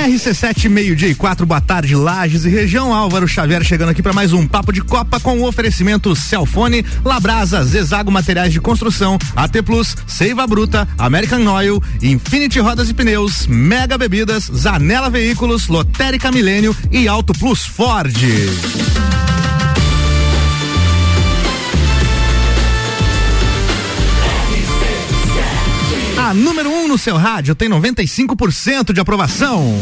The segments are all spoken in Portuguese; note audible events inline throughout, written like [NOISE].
RC7, meio-dia e quatro, boa tarde, Lages e região. Álvaro Xavier chegando aqui para mais um Papo de Copa com o oferecimento Celfone, Labrasa, Zezago Materiais de Construção, AT Plus, Seiva Bruta, American Oil, Infinity Rodas e Pneus, Mega Bebidas, Zanela Veículos, Lotérica Milênio e Auto Plus Ford. Número 1 um no seu rádio tem 95% de aprovação.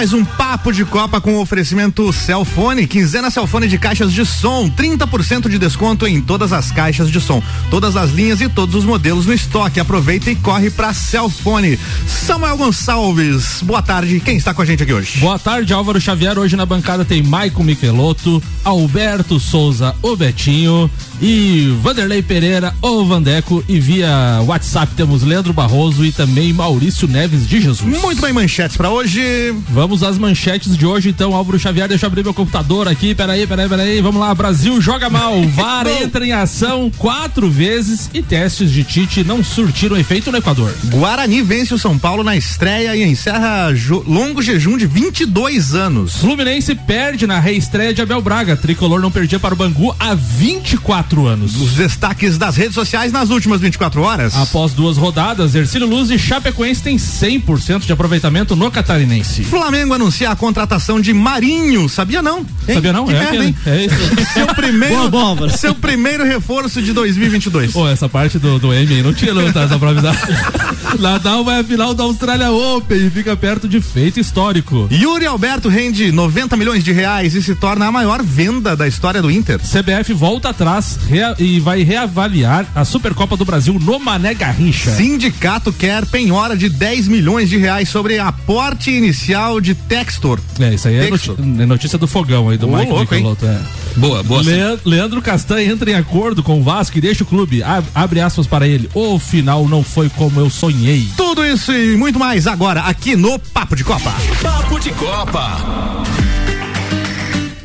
mais um Papo de Copa com oferecimento Celfone, quinzena Celfone de caixas de som, 30% de desconto em todas as caixas de som, todas as linhas e todos os modelos no estoque. Aproveita e corre para Celfone. Samuel Gonçalves, boa tarde. Quem está com a gente aqui hoje? Boa tarde, Álvaro Xavier. Hoje na bancada tem Maicon Michelotto, Alberto Souza, o Betinho e Vanderlei Pereira, o Vandeco e via WhatsApp temos Leandro Barroso e também Maurício Neves de Jesus. Muito bem, manchetes para hoje. Vamos às manchetes de hoje, então, Álvaro Xavier, deixa eu abrir meu computador aqui, peraí, peraí, peraí, vamos lá, Brasil joga mal, [LAUGHS] VAR entra em ação quatro vezes e testes de Tite não surtiram efeito no Equador. Guarani vence o São Paulo na estreia e encerra longo jejum de 22 anos. Fluminense perde na reestreia de Abel Braga, Tricolor não perdia para o Bangu há 24 anos. Os destaques das redes sociais nas últimas 24 horas. Após duas rodadas, Ercílio Luz e Chapecoense têm 100% de aproveitamento no Catarinense. Flamengo anuncia a contratação de Marinho, sabia não? Hein? Sabia não? Que é, merda, hein? é isso. Seu [LAUGHS] primeiro, bom, bom, seu primeiro reforço de 2022. Pô, essa parte do, do M aí não tinha não, tá? Só pra avisar. [LAUGHS] Nadal vai à final da Austrália Open e fica perto de feito histórico. Yuri Alberto rende 90 milhões de reais e se torna a maior venda da história do Inter. CBF volta atrás e vai reavaliar a Supercopa do Brasil no Mané Garrincha. Sindicato quer penhora de 10 milhões de reais sobre aporte inicial de Textor. É, isso aí é, é notícia do fogão aí do Ô, Michael louco? Michelotto, é. Boa, boa. Le Leandro Castanha entra em acordo com o Vasco e deixa o clube. Ab abre aspas para ele. O final não foi como eu sonhei. Tudo isso e muito mais agora aqui no Papo de Copa. Papo de Copa.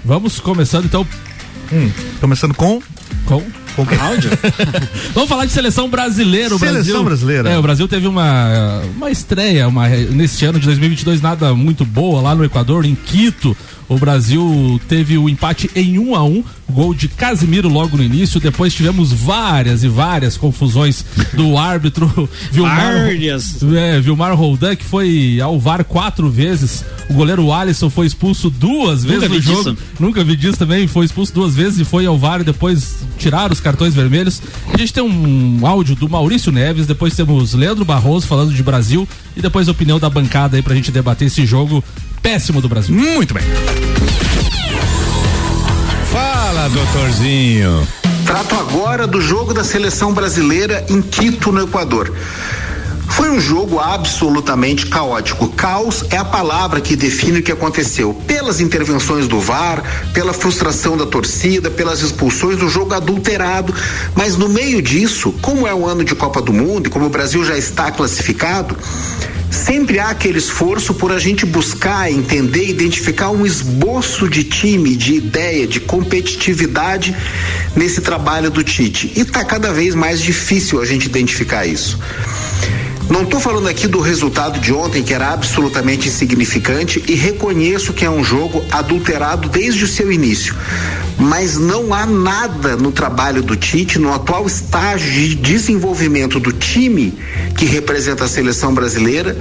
Vamos começando então. Hum, começando com. Com? Com que áudio? [LAUGHS] Vamos falar de seleção brasileira. O Seleção Brasil, brasileira. É, o Brasil teve uma, uma estreia uma, neste ano de 2022 nada muito boa lá no Equador, em Quito. O Brasil teve o empate em 1 um a 1 um, gol de Casimiro logo no início. Depois tivemos várias e várias confusões do [LAUGHS] árbitro Vilmar, é, Vilmar Roldan, que foi ao VAR quatro vezes. O goleiro Alisson foi expulso duas vezes Nunca no vi jogo. disso. Nunca vi disso também. Foi expulso duas vezes e foi ao VAR e depois tiraram os cartões vermelhos. A gente tem um áudio do Maurício Neves, depois temos Leandro Barroso falando de Brasil e depois a opinião da bancada aí pra gente debater esse jogo péssimo do Brasil. Muito bem. Fala, doutorzinho. Trato agora do jogo da seleção brasileira em Quito, no Equador. Foi um jogo absolutamente caótico. Caos é a palavra que define o que aconteceu. Pelas intervenções do VAR, pela frustração da torcida, pelas expulsões, o jogo adulterado. Mas no meio disso, como é o ano de Copa do Mundo e como o Brasil já está classificado, sempre há aquele esforço por a gente buscar, entender, identificar um esboço de time, de ideia, de competitividade nesse trabalho do Tite. E está cada vez mais difícil a gente identificar isso. Não estou falando aqui do resultado de ontem, que era absolutamente insignificante, e reconheço que é um jogo adulterado desde o seu início. Mas não há nada no trabalho do Tite, no atual estágio de desenvolvimento do time que representa a seleção brasileira,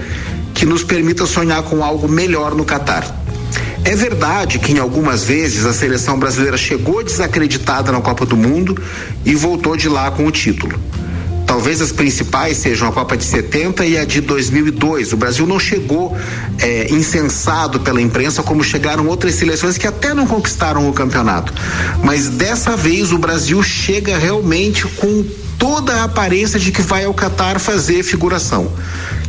que nos permita sonhar com algo melhor no Catar. É verdade que em algumas vezes a seleção brasileira chegou desacreditada na Copa do Mundo e voltou de lá com o título. Talvez as principais sejam a Copa de 70 e a de 2002. O Brasil não chegou é, incensado pela imprensa como chegaram outras seleções que até não conquistaram o campeonato. Mas dessa vez o Brasil chega realmente com toda a aparência de que vai ao Catar fazer figuração.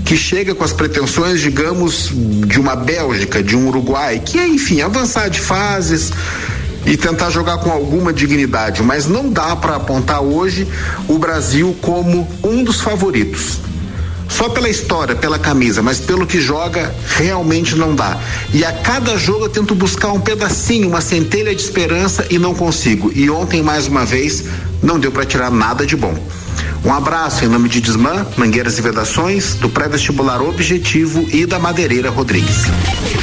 Que chega com as pretensões, digamos, de uma Bélgica, de um Uruguai, que é, enfim, avançar de fases, e tentar jogar com alguma dignidade, mas não dá para apontar hoje o Brasil como um dos favoritos. Só pela história, pela camisa, mas pelo que joga, realmente não dá. E a cada jogo eu tento buscar um pedacinho, uma centelha de esperança e não consigo. E ontem, mais uma vez, não deu para tirar nada de bom. Um abraço em nome de Desmã, Mangueiras e Vedações, do pré-vestibular Objetivo e da Madeireira Rodrigues.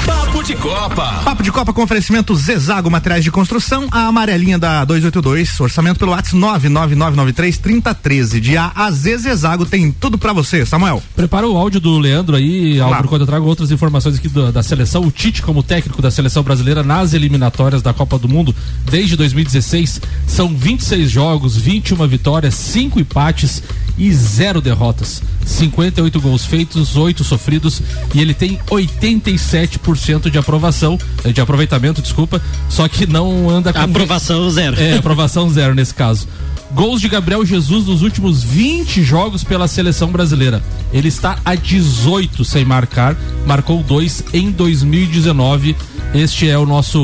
Papo de Copa. Papo de Copa com oferecimento Zezago Materiais de Construção, a amarelinha da 282, orçamento pelo WhatsApp 99993 3013. De A a Z Zezago tem tudo para você, Samuel. Prepara o áudio do Leandro aí, Álvaro, quando eu trago outras informações aqui da, da seleção. O Tite, como técnico da seleção brasileira nas eliminatórias da Copa do Mundo desde 2016, são 26 jogos, 21 vitórias, 5 empates e zero derrotas. 58 gols feitos, 8 sofridos e ele tem 87% de aprovação, de aproveitamento, desculpa, só que não anda com aprovação zero. É, aprovação zero nesse caso. Gols de Gabriel Jesus nos últimos 20 jogos pela seleção brasileira. Ele está a 18 sem marcar, marcou dois em 2019. Este é o nosso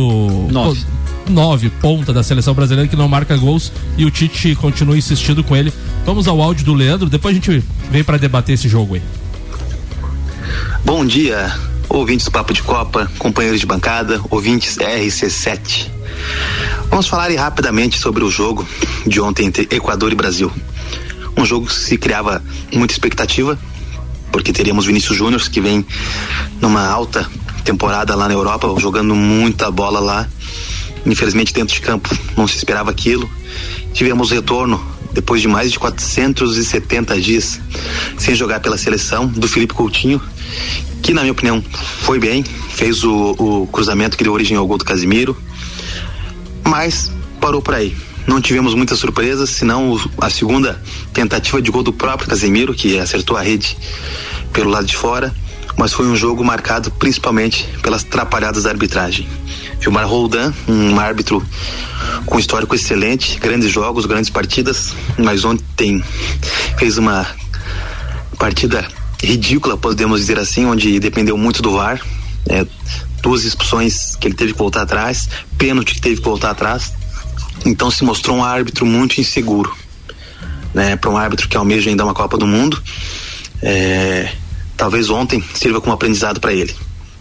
9 nove ponta da seleção brasileira que não marca gols e o Tite continua insistindo com ele. Vamos ao áudio do Leandro, depois a gente vem para debater esse jogo aí. Bom dia, ouvintes do Papo de Copa, companheiros de bancada, ouvintes RC7. Vamos falar rapidamente sobre o jogo de ontem entre Equador e Brasil. Um jogo que se criava muita expectativa, porque teríamos Vinícius Júnior, que vem numa alta temporada lá na Europa, jogando muita bola lá. Infelizmente, dentro de campo, não se esperava aquilo. Tivemos retorno depois de mais de 470 dias sem jogar pela seleção do Felipe Coutinho, que na minha opinião foi bem, fez o, o cruzamento que deu origem ao gol do Casimiro, mas parou por aí. Não tivemos muitas surpresas, senão a segunda tentativa de gol do próprio Casemiro, que acertou a rede pelo lado de fora, mas foi um jogo marcado principalmente pelas trapalhadas da arbitragem. Gilmar Roldan, um árbitro com histórico excelente, grandes jogos, grandes partidas, mas ontem fez uma partida ridícula, podemos dizer assim, onde dependeu muito do VAR. É, duas expulsões que ele teve que voltar atrás, pênalti que teve que voltar atrás. Então se mostrou um árbitro muito inseguro, né? Para um árbitro que almeja ainda uma Copa do Mundo. É, talvez ontem sirva como aprendizado para ele.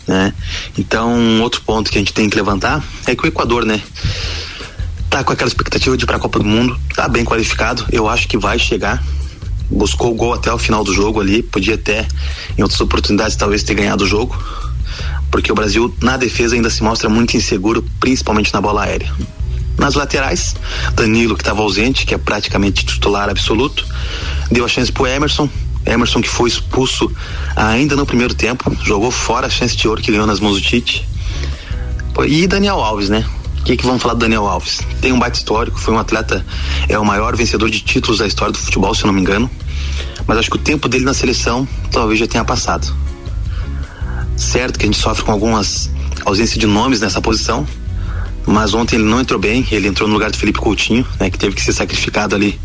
Né? Então, outro ponto que a gente tem que levantar é que o Equador, né, tá com aquela expectativa de ir para a Copa do Mundo, tá bem qualificado, eu acho que vai chegar. Buscou o gol até o final do jogo ali, podia até em outras oportunidades talvez ter ganhado o jogo, porque o Brasil na defesa ainda se mostra muito inseguro, principalmente na bola aérea. Nas laterais, Danilo, que estava ausente, que é praticamente titular absoluto, deu a chance pro Emerson, Emerson que foi expulso ainda no primeiro tempo, jogou fora a chance de ouro que ganhou nas mãos do Tite. E Daniel Alves, né? O que, que vamos falar do Daniel Alves? Tem um baita histórico, foi um atleta, é o maior vencedor de títulos da história do futebol, se eu não me engano. Mas acho que o tempo dele na seleção talvez já tenha passado. Certo que a gente sofre com algumas ausências de nomes nessa posição, mas ontem ele não entrou bem, ele entrou no lugar do Felipe Coutinho, né, que teve que ser sacrificado ali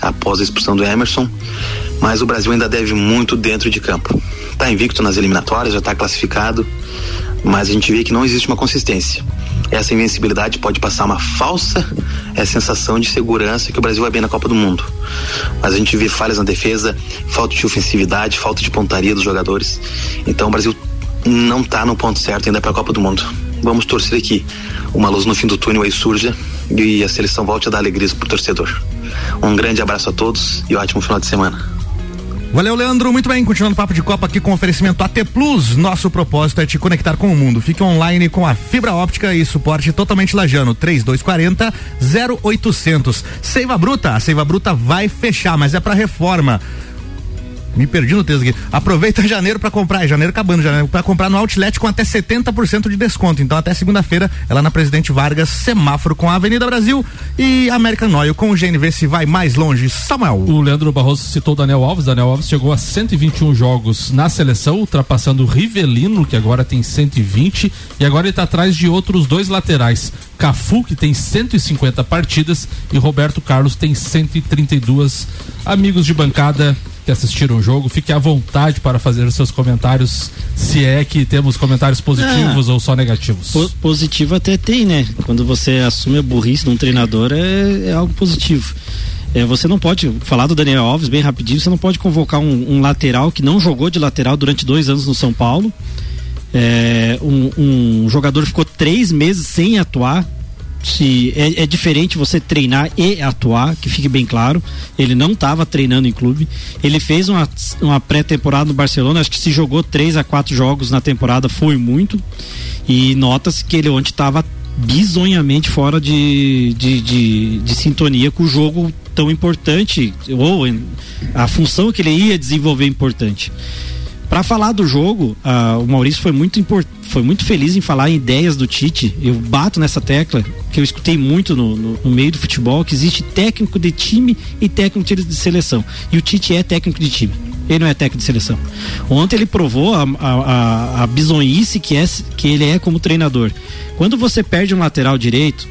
após a expulsão do Emerson mas o Brasil ainda deve muito dentro de campo. Está invicto nas eliminatórias, já está classificado, mas a gente vê que não existe uma consistência. Essa invencibilidade pode passar uma falsa é, sensação de segurança que o Brasil vai bem na Copa do Mundo. Mas a gente vê falhas na defesa, falta de ofensividade, falta de pontaria dos jogadores. Então o Brasil não está no ponto certo ainda para a Copa do Mundo. Vamos torcer aqui. Uma luz no fim do túnel aí surja e a seleção volte a dar alegrias pro torcedor. Um grande abraço a todos e um ótimo final de semana. Valeu, Leandro. Muito bem, continuando o papo de Copa aqui com oferecimento AT Plus. Nosso propósito é te conectar com o mundo. Fique online com a fibra óptica e suporte totalmente lajano. 3240 0800. Seiva Bruta. A Seiva Bruta vai fechar, mas é para reforma. Me perdi no texto aqui. Aproveita [LAUGHS] janeiro para comprar, é janeiro acabando, janeiro para comprar no Outlet com até 70% de desconto. Então até segunda-feira, ela na Presidente Vargas, semáforo com a Avenida Brasil e American Oil com o GNV se vai mais longe. Samuel. O Leandro Barroso citou Daniel Alves. Daniel Alves chegou a 121 jogos na seleção, ultrapassando o Rivelino, que agora tem 120, e agora ele está atrás de outros dois laterais. Cafu, que tem 150 partidas, e Roberto Carlos tem 132. Amigos de bancada, que assistiram o jogo. Fique à vontade para fazer os seus comentários, se é que temos comentários positivos Ah. ou só negativos. Po- positivo até tem, né? Quando você assume a burrice de um treinador é, é algo positivo. É, você não pode falar do Daniel Alves bem rapidinho. Você não pode convocar um, um lateral que não jogou de lateral durante dois anos no São Paulo. É, um, um jogador ficou três meses sem atuar. Se é, é diferente você treinar e atuar, que fique bem claro. Ele não estava treinando em clube. Ele fez uma, uma pré-temporada no Barcelona. Acho que se jogou três a quatro jogos na temporada foi muito. E nota-se que ele ontem estava bizonhamente fora de, de, de, de sintonia com o jogo tão importante, ou a função que ele ia desenvolver importante. Para falar do jogo, ah, o Maurício foi muito, foi muito feliz em falar em ideias do Tite. Eu bato nessa tecla, que eu escutei muito no, no- no meio do futebol, que existe técnico de time e técnico de seleção. E o Tite é técnico de time. Ele não é técnico de seleção. Ontem ele provou a, a, a, a bizonhice que, é, que ele é como treinador. Quando você perde um lateral direito,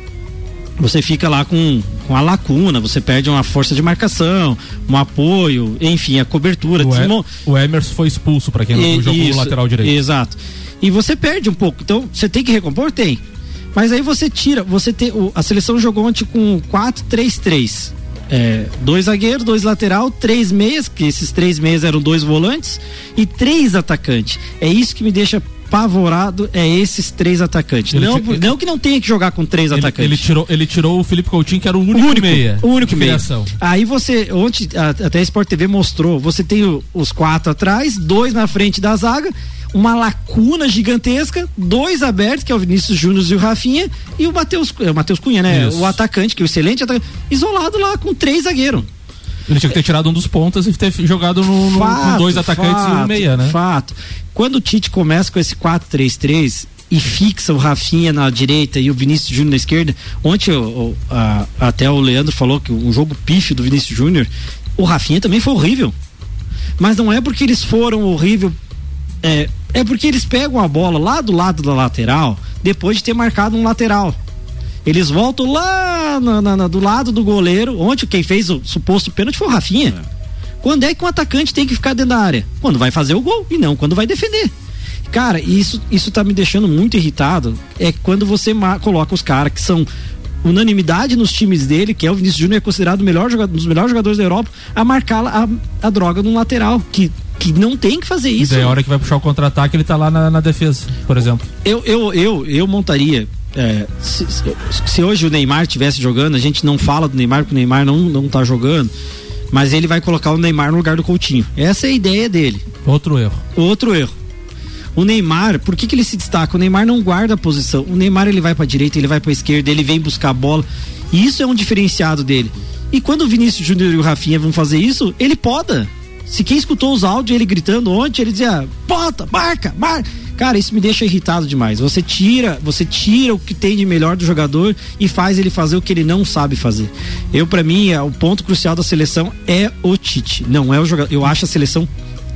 você fica lá com, com a lacuna, você perde uma força de marcação, um apoio, enfim, a cobertura. O, desmo- o Emerson foi expulso para quem não e- jogou isso, lateral direito. Exato. E você perde um pouco. Então, você tem que recompor? Tem. Mas aí você tira, você tem. a seleção jogou ontem com 4-3-3. É, dois zagueiros, dois lateral, três meias, que esses três meias eram dois volantes, e três atacantes. É isso que me deixa apavorado, é esses três atacantes. Ele Não, ti- não que não tenha que jogar com três Ele, atacantes. ele tirou, ele tirou o Felipe Coutinho, que era o único, O único meia. O único meia. Aí você, ontem, até a Sport TV mostrou, você tem o- os quatro atrás, dois na frente da zaga, uma lacuna gigantesca, dois abertos, que é o Vinícius Júnior e o Rafinha, e o Matheus, é o Matheus Cunha, né? Isso. O atacante, que é o excelente atacante, isolado lá com três zagueiros. Ele tinha que ter tirado um dos pontas e ter jogado no, no- com dois atacantes e um fato, meia, né? Fato. Quando o Tite começa com esse 4-3-3 e fixa o Rafinha na direita e o Vinícius Júnior na esquerda, ontem o- o- a- até o Leandro falou que um jogo pífio do Vinícius Júnior, o Rafinha também foi horrível. Mas não é porque eles foram horrível, é, é porque eles pegam a bola lá do lado da lateral depois de ter marcado um lateral. Eles voltam lá na- na- na- do lado do goleiro. Ontem quem fez o suposto pênalti foi o Rafinha. Quando é que um atacante tem que ficar dentro da área? Quando vai fazer o gol e não quando vai defender. Cara, isso, isso tá me deixando muito irritado. É quando você coloca os caras que são unanimidade nos times dele, que é o Vinícius Júnior, é considerado o melhor jogador, um dos melhores jogadores da Europa, a marcar a, a droga num lateral. Que, que não tem que fazer E isso. daí a hora que vai puxar o contra-ataque, ele tá lá na, na defesa, por exemplo. Eu, eu, eu, eu montaria. É, se, se- hoje o Neymar estivesse jogando, a gente não fala do Neymar porque o Neymar não, não tá jogando, mas ele vai colocar o Neymar no lugar do Coutinho. Essa é a ideia dele. Outro erro. Outro erro. O Neymar, por que, que ele se destaca? O Neymar não guarda a posição. O Neymar ele vai para direita, ele vai para esquerda, ele vem buscar a bola. E isso é um diferenciado dele. E quando o Vinícius Júnior e o Rafinha vão fazer isso, ele poda. Se quem escutou os áudios ele gritando ontem, ele dizia: "Bota, marca, marca". Cara, isso me deixa irritado demais. Você tira, você tira o que tem de melhor do jogador e faz ele fazer o que ele não sabe fazer. Eu para mim, é, o ponto crucial da seleção é o Tite, não é o jogador. Eu acho a seleção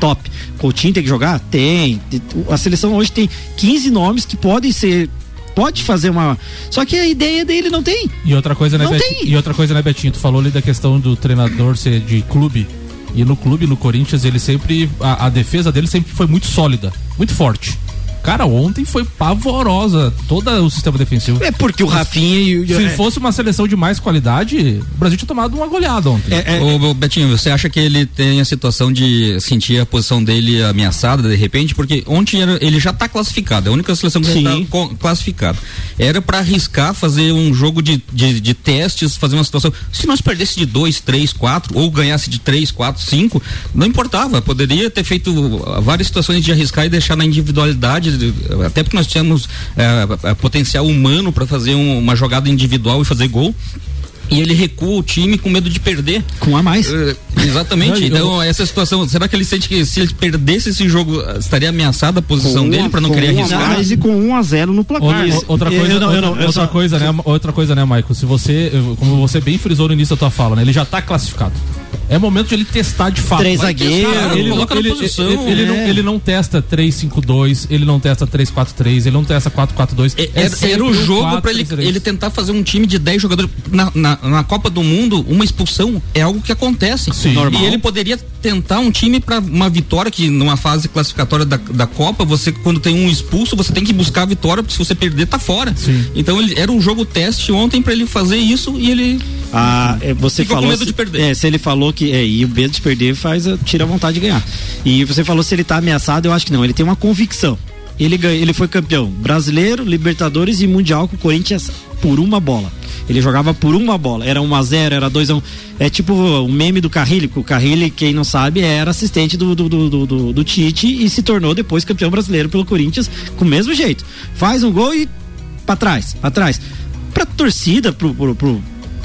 top. Coutinho tem que jogar? Tem. A seleção hoje tem 15 nomes que podem ser. Pode fazer uma. Só que a ideia dele não tem. E outra coisa, né, Não. E outra coisa, né, Betinho? Tu falou ali da questão do treinador ser de clube. E no clube, no Corinthians, ele sempre. A, a defesa dele sempre foi muito sólida, muito forte. Cara, ontem foi pavorosa todo o sistema defensivo. É porque o Rafinha e o. Se é- fosse uma seleção de mais qualidade, o Brasil tinha tomado uma goleada ontem. é- é- Ô, ô, Betinho, você acha que ele tem a situação de sentir a posição dele ameaçada de repente? Porque ontem era- ele já está classificado, é a única seleção que Sim. está classificado. Era para arriscar fazer um jogo de, de, de testes, fazer uma situação. Se nós perdesse de 2, 3, 4, ou ganhasse de 3, 4, 5, não importava. Poderia ter feito várias situações de arriscar e deixar na individualidade, de- até porque nós tínhamos eh, eh, potencial humano para fazer um- uma jogada individual e fazer gol. E ele recua o time com medo de perder. Com a mais. Eh, exatamente. Então, essa situação, será que ele sente que se ele perdesse esse jogo, estaria ameaçada a posição dele para não querer um a arriscar? mais e com 1 a 0 no placar. Outra, outra coisa, eu não- eu não, outra só- coisa, né? Outra coisa, né, Michael? Se você, como você bem frisou no início da tua fala, né? Ele já tá classificado. É momento de ele testar de fato. Três zagueiros, ele ele, coloca ele, na posição, ele- ele não, é. ele não testa 3-5-2, ele não testa 3-4-3, ele não testa 4-4-2. É- É Era, sempre era o jogo pra ele, 4-3-3. ele tentar fazer um time de 10 jogadores. Na, na, na Copa do Mundo, uma expulsão é algo que acontece. Sim. E ele poderia tentar um time pra uma vitória, que numa fase classificatória da, da Copa, você, quando tem um expulso, você tem que buscar a vitória, porque se você perder, tá fora. Sim. Então ele, era um jogo teste ontem pra ele fazer isso e ele. Ah, é, você Ficou com falou medo se- de perder. É, se ele falou que é, e o medo de perder faz a- tira a vontade de ganhar. E você falou se ele tá ameaçado, eu acho que não, ele tem uma convicção. Ele ganha, ele foi campeão brasileiro, Libertadores e Mundial com o Corinthians por uma bola. Ele jogava por uma bola, era 1 a 0, era 2 a 1. É tipo o meme do Carrilli, que o Carrilli, quem não sabe, era assistente do, do, do, do, do- Tite e se tornou depois campeão brasileiro pelo Corinthians com o mesmo jeito. Faz um gol e pra trás, pra trás. Pra torcida, pro, pro, pro,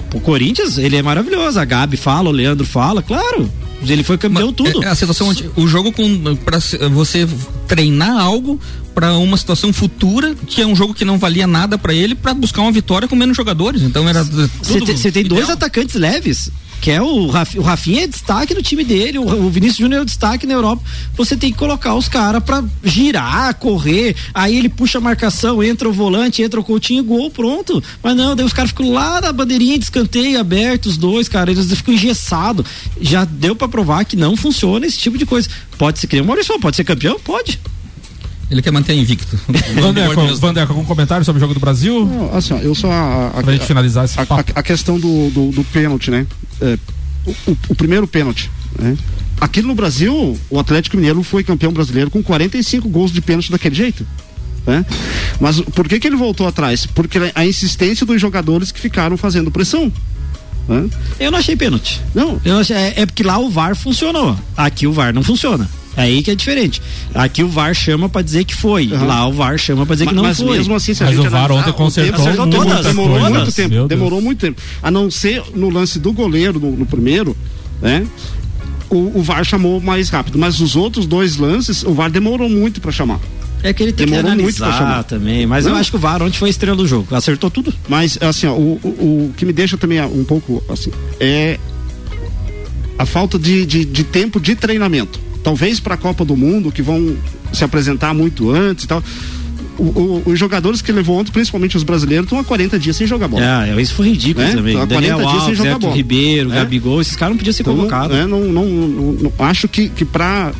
pro Corinthians, ele é maravilhoso. A Gabi fala, o Leandro fala, claro. Ele foi campeão tudo. É, a situação onde o jogo com para você treinar algo para uma situação futura que é um jogo que não valia nada para ele para buscar uma vitória com menos jogadores. Então era Você tem, dois atacantes leves. Que é o, Raf, o Rafinha é destaque no time dele, o, o Vinícius Júnior é destaque na Europa. Você tem que colocar os caras pra girar, correr. Aí ele puxa a marcação, entra o volante, entra o Coutinho, gol, pronto. Mas não, daí os caras ficam lá na bandeirinha de escanteio aberto, os dois, cara, eles ficam engessados. Já deu pra provar que não funciona esse tipo de coisa. Pode ser que nem o Maurício, pode ser campeão? Pode. Ele quer manter invicto. [LAUGHS] Vandeco, Vandeco, algum comentário sobre o jogo do Brasil? Não, assim, ó, eu só a, a, Pra gente finalizar esse a, papo. a- a questão do, do, do pênalti, né? É, o, o- primeiro pênalti, né? Aqui no Brasil, o Atlético Mineiro foi campeão brasileiro com 45 gols de pênalti daquele jeito. Né? Mas por que, que ele voltou atrás? Porque a insistência dos jogadores que ficaram fazendo pressão. Né? Eu não achei pênalti. Não, Eu achei- é, é porque lá o VAR funcionou. Aqui o VAR não funciona. É aí que é diferente. Aqui o VAR chama pra dizer que foi. Aham. Lá o VAR chama pra dizer que Ma- não mas foi. mesmo assim, se a Mas gente o VAR analisar, ontem consertou tempo- todas. demorou coisas. muito tempo. Meu Deus. Demorou muito tempo. A não ser no lance do goleiro, no, no primeiro, né? O, o VAR chamou mais rápido, mas os outros dois lances, o VAR demorou muito pra chamar. É que ele tem Demorou que muito pra analisar chamar. também. Mas eu Não. acho que o VAR ontem foi a estrela do jogo. Acertou tudo. Mas, assim, ó, o, o, o que me deixa também um pouco, assim, é a falta de, de, de tempo de treinamento. Talvez para a Copa do Mundo, que vão se apresentar muito antes e tal. O- o- os jogadores que levou ontem, principalmente os brasileiros, estão há 40 dias sem jogar bola. Ah, isso foi ridículo Né? também. Há 40 Daniel dias sem Alves, jogar Everton bola. Ribeiro, É. Gabigol, esses caras não podiam ser Então, convocados. né, não, não, não- não- acho que, que para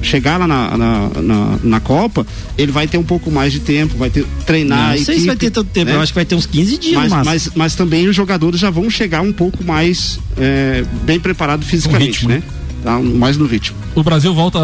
chegar lá na, na, na, na Copa, ele vai ter um pouco mais de tempo, vai ter treinar. não a sei se vai equipe, ter tanto tempo. né? Eu acho que vai ter uns 15 dias mas, mas, mas também os jogadores já vão chegar um pouco mais é, bem preparados fisicamente, né? Tá, mais no ritmo. O Brasil volta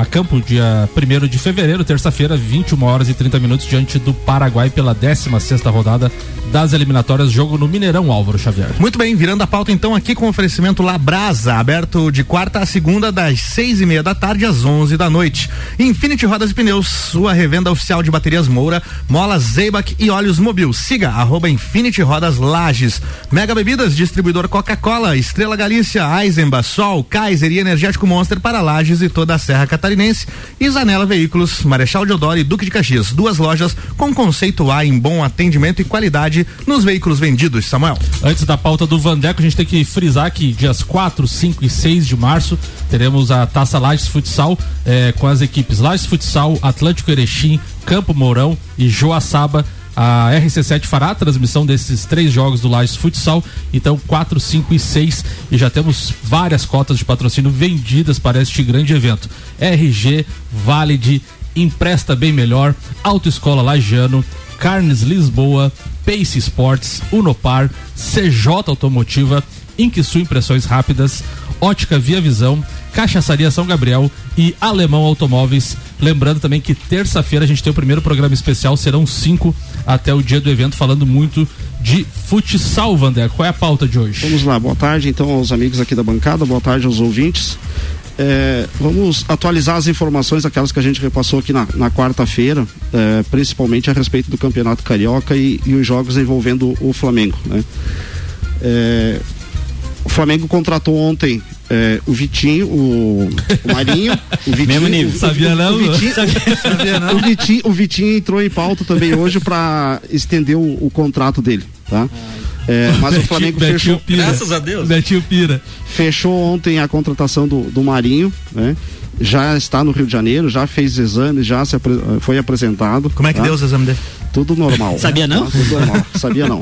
a campo dia 1 de fevereiro, terça-feira, 21 horas e 30 minutos, diante do Paraguai pela 16 rodada das eliminatórias. Jogo no Mineirão, Álvaro Xavier. Muito bem, virando a pauta então aqui com o oferecimento Labrasa, aberto de quarta a segunda, das seis e meia da tarde às onze da noite. Infinity Rodas e Pneus, sua revenda oficial de baterias Moura, molas Zeibach e óleos Mobil. Siga arroba Infinity Rodas Lages. Mega Bebidas, distribuidor Coca-Cola, Estrela Galícia, Eisenbach, Sol, Kaiser e Energético Monster para Lages e toda a Serra Catarinense. E Zanela Veículos, Marechal Deodoro e Duque de Caxias. Duas lojas com conceito A em bom atendimento e qualidade nos veículos vendidos. Samuel. Antes da pauta do Vandeco, a gente tem que frisar que dias 4, 5 e 6 de março teremos a Taça Lages Futsal eh, com as equipes Lages Futsal, Atlântico Erechim, Campo Mourão e Joaçaba. A RC7 fará a transmissão desses três jogos do Lages Futsal, então 4, 5 e 6, e já temos várias cotas de patrocínio vendidas para este grande evento. RG, Valide, Empresta Bem Melhor, Autoescola Lagiano, Carnes Lisboa, Pace Sports, Unopar, CJ Automotiva, Inquisul Impressões Rápidas, Ótica Via Visão, Cachaçaria São Gabriel e Alemão Automóveis. Lembrando também que terça-feira a gente tem o primeiro programa especial, serão cinco até o dia do evento, falando muito de futsal, Vander. Qual é a pauta de hoje? Vamos lá, boa tarde então aos amigos aqui da bancada, boa tarde aos ouvintes. É, vamos atualizar as informações, aquelas que a gente repassou aqui na, na quarta-feira, é, principalmente a respeito do Campeonato Carioca e, e os jogos envolvendo o Flamengo. Né? É, o Flamengo contratou ontem é, o Vitinho, o, o Marinho, o [LAUGHS] Vitinho. Mesmo nível. o- Sabia [LAUGHS] o, não, O Vitinho, o, Vitinho, o Vitinho entrou em pauta também hoje para estender o, o contrato dele, tá? É, [LAUGHS] mas o Flamengo Betinho fechou, Pira. Graças a Deus. Betinho Pira. fechou ontem a contratação do, do Marinho, né? Já está no Rio de Janeiro, já fez exames, já se apre- foi apresentado. Como é que tá? deu os exames dele? [LAUGHS] Tudo normal. Sabia não? Tá, tudo normal. Sabia não.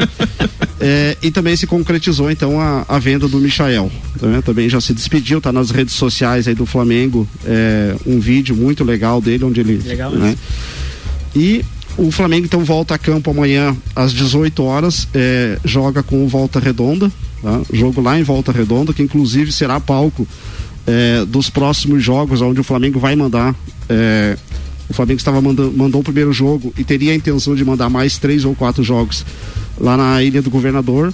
É, e também se concretizou então a, a venda do Michael. né? Também já se despediu, tá nas redes sociais aí do Flamengo, é, um vídeo muito legal dele onde ele. Legal né? E o Flamengo então volta a campo amanhã às 18 horas, é, joga com o Volta Redonda, tá? jogo lá em Volta Redonda, que inclusive será palco é, dos próximos jogos, onde o Flamengo vai mandar. é, o Flamengo estava mandando, mandou o primeiro jogo e teria a intenção de mandar mais três ou quatro jogos lá na Ilha do Governador,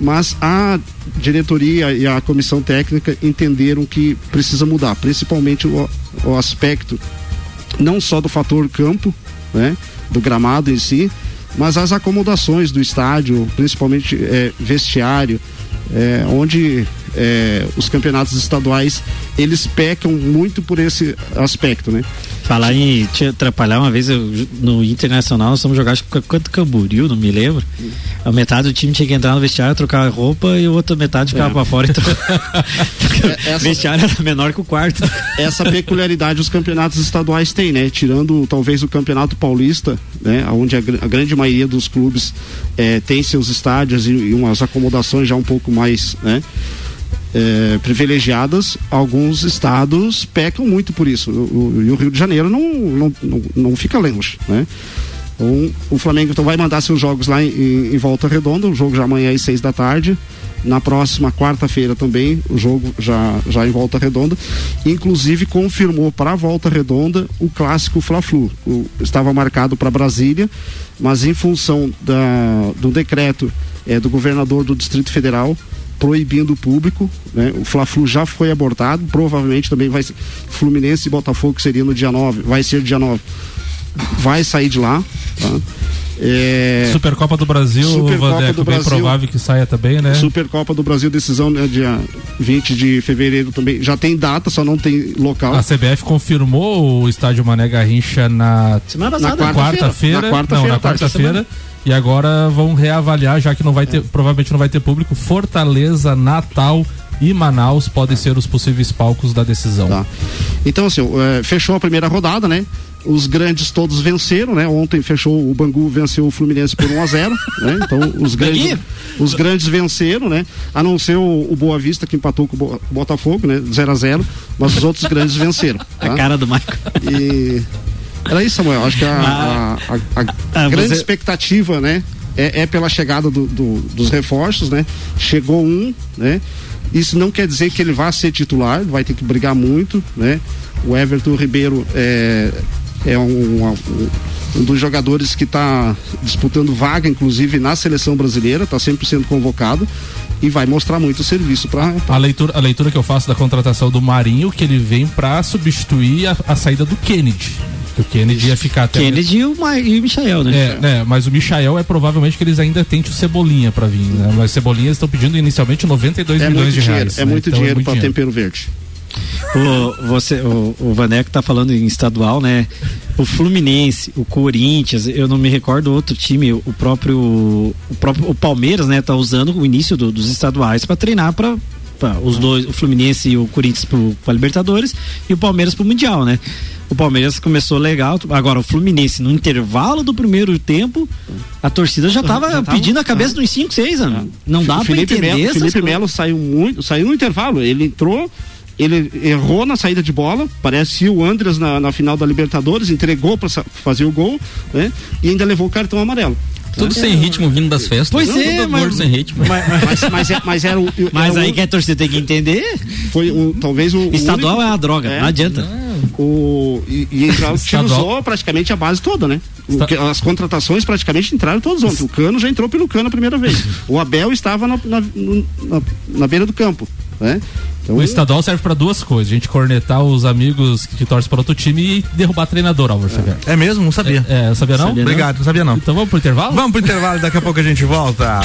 mas a diretoria e a comissão técnica entenderam que precisa mudar, principalmente o, o aspecto não só do fator campo, né, do gramado em si, mas as acomodações do estádio, principalmente eh, vestiário, eh, onde eh, os campeonatos estaduais eles pecam muito por esse aspecto, né? Falar em te atrapalhar, uma vez eu, no Internacional nós fomos jogar acho que quanto Camboriú, não me lembro. A metade do time tinha que entrar no vestiário, trocar a roupa e a outra metade ficava É. pra fora e trocar. É, O essa- vestiário era menor que o quarto. essa peculiaridade os campeonatos estaduais têm, né? Tirando talvez o campeonato paulista, né? Onde a, a grande maioria dos clubes eh, tem seus estádios e, e umas acomodações já um pouco mais, né? Eh, privilegiadas, alguns estados pecam muito por isso. O, e o Rio de Janeiro não, não, não, fica longe, né? Então, o Flamengo então, vai mandar seus jogos lá em, em- Volta Redonda, o jogo já amanhã às seis da tarde. Na próxima quarta-feira também, o jogo já, já em Volta Redonda. Inclusive confirmou para a Volta Redonda o clássico Fla-Flu. Estava marcado para Brasília, mas em função da, do decreto eh, do governador do Distrito Federal proibindo o público, né? O Fla-Flu já foi abortado, provavelmente também vai ser Fluminense e Botafogo que seria no dia 9, vai ser dia 9 vai sair de lá. Tá? É, Supercopa do Brasil, Supercopa Vandeco, do bem Brasil. provável que saia também, né? Supercopa do Brasil, decisão né, dia 20 de fevereiro também. Já tem data, só não tem local. A CBF confirmou o estádio Mané Garrincha na passada. quarta-feira. Na quarta-feira, não, na tá, quarta-feira. E agora vão reavaliar, já que não vai ter, provavelmente não vai ter público. Fortaleza, Natal e Manaus podem ser os possíveis palcos da decisão. Tá. Então, assim, é, fechou a primeira rodada, né? Os grandes todos venceram, né? Ontem fechou o Bangu venceu o Fluminense por 1 a 0, [LAUGHS] né? Então os grandes os grandes venceram, né? A não ser o, o Boa Vista que empatou com o Bo- Botafogo, né? 0 a 0, mas os outros grandes venceram. [LAUGHS] A tá? cara do Michael. E era isso, Samuel. Acho que a, a- a- a Ah, grande você- expectativa, né? É, é pela chegada do- do- dos reforços, né? Chegou um, né? Isso não quer dizer que ele vá ser titular, vai ter que brigar muito, né? O Everton Ribeiro é, é um, um- um dos jogadores que está disputando vaga, inclusive na seleção brasileira, está sempre sendo convocado e vai mostrar muito serviço para A leitura, a leitura que eu faço da contratação do Marinho, que ele vem pra substituir a, a saída do Kennedy. Que o Kennedy ia ficar até. Kennedy e o, Ma- e o Michael, né? É, né, mas o Michael é provavelmente que eles ainda tentem o Cebolinha pra vir, né? Mas Cebolinha estão pedindo inicialmente 92 é milhões muito de dinheiro, reais. é né? muito Então dinheiro muito para tempero verde. O, você, o, o Vaneco tá falando em estadual, né? O Fluminense, o Corinthians, eu não me recordo outro time, o próprio o próprio o Palmeiras, né, tá usando o início do- dos estaduais para treinar para os dois, o Fluminense e o Corinthians para Libertadores e o Palmeiras para o Mundial, né? O Palmeiras começou legal, agora o Fluminense no intervalo do primeiro tempo, a torcida já tava, Já tava- pedindo a cabeça dos 5, 6, anos. Não dá para entender Melo, essas Felipe. Melo saiu muito, saiu no intervalo. Ele entrou, ele errou na saída de bola, parece o Andres na, na final da Libertadores, entregou para fazer o gol, né? E ainda levou o cartão amarelo. Tudo sem ritmo vindo das festas. Pois Não, é, tudo mas- sem ritmo. Mas, mas, é- mas era o. [LAUGHS] Mas era aí o- que a torcida tem que entender. foi um, talvez o. o Estadual único- é uma droga, É. não adianta. O, e, e utilizou praticamente a base toda, né? O que- as contratações praticamente entraram todas ontem. O Cano já entrou pelo Cano a primeira vez. O Abel estava na, na, na, na beira do campo, né? Então, O estadual serve pra duas coisas: a gente cornetar os amigos que, que torcem para outro time e derrubar treinador, Álvaro Xavier. É mesmo? Não sabia. É, sabia não? Sabia não? Obrigado, não sabia não. Então vamos pro intervalo? Vamos pro intervalo, daqui a pouco a gente volta.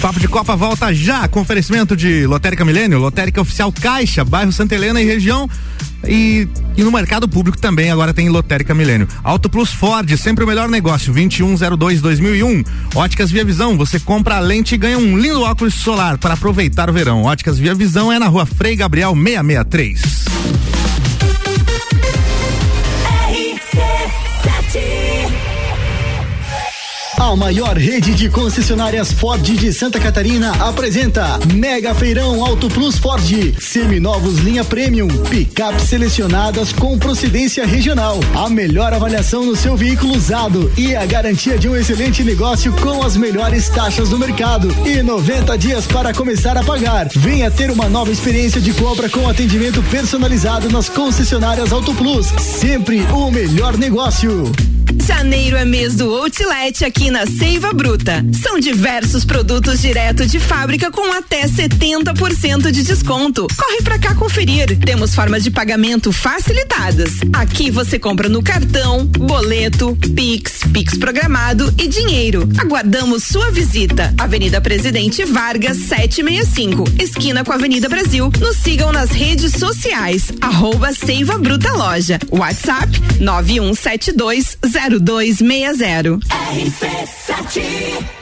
Papo de Copa volta já com oferecimento de Lotérica Milênio, Lotérica Oficial Caixa, bairro Santa Helena e região. E, e no mercado público também agora tem Lotérica Milênio. Auto Plus Ford, sempre o melhor negócio, 2102-2001. Óticas Via Visão, você compra a lente e ganha um lindo óculos solar para aproveitar o verão. Óticas Via Visão é na rua Frei Gabriel 663. A maior rede de concessionárias Ford de Santa Catarina apresenta Mega Feirão Auto Plus Ford. Seminovos linha Premium, picapes selecionadas com procedência regional. A melhor avaliação no seu veículo usado e a garantia de um excelente negócio com as melhores taxas do mercado. E 90 dias para começar a pagar. Venha ter uma nova experiência de compra com atendimento personalizado nas concessionárias Auto Plus. Sempre o melhor negócio. Janeiro é mês do Outlet aqui na Seiva Bruta. São diversos produtos direto de fábrica com até 70% de desconto. Corre pra cá conferir. Temos formas de pagamento facilitadas. Aqui você compra no cartão, boleto, Pix, Pix programado e dinheiro. Aguardamos sua visita. Avenida Presidente Vargas 765, esquina com a Avenida Brasil. Nos sigam nas redes sociais. Arroba Seiva Bruta Loja. WhatsApp 9172 0260. RC7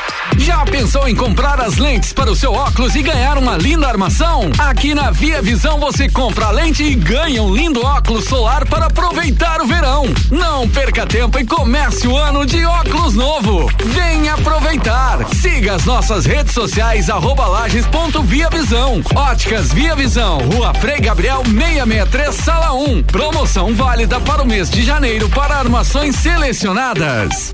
Já pensou em comprar as lentes para o seu óculos e ganhar uma linda armação? Aqui na Via Visão você compra a lente e ganha um lindo óculos solar para aproveitar o verão. Não perca tempo e comece o ano de óculos novo. Venha aproveitar. Siga as nossas redes sociais arroba lages.via Visão. Óticas Via Visão, Rua Frei Gabriel 663, Sala 1. Promoção válida para o mês de janeiro para armações selecionadas.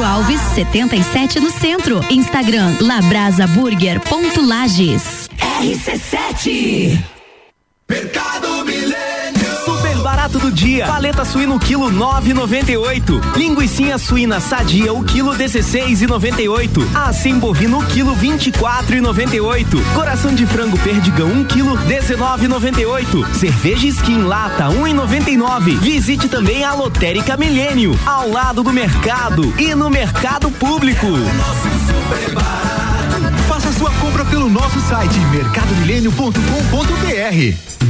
Castro Alves, 77 no centro. Instagram labrasaburger.lages. RC7 Mercado Barato do dia. Paleta suína o quilo 9,98. Linguiça suína sadia o quilo 16,98. Assim bovino o quilo 24,98. Coração de frango perdigão 1 quilo 19,98. Cerveja skin lata 1,99. Visite também a Lotérica Milênio, ao lado do mercado e no mercado público. Faça sua compra pelo nosso site mercadomilênio.com.br.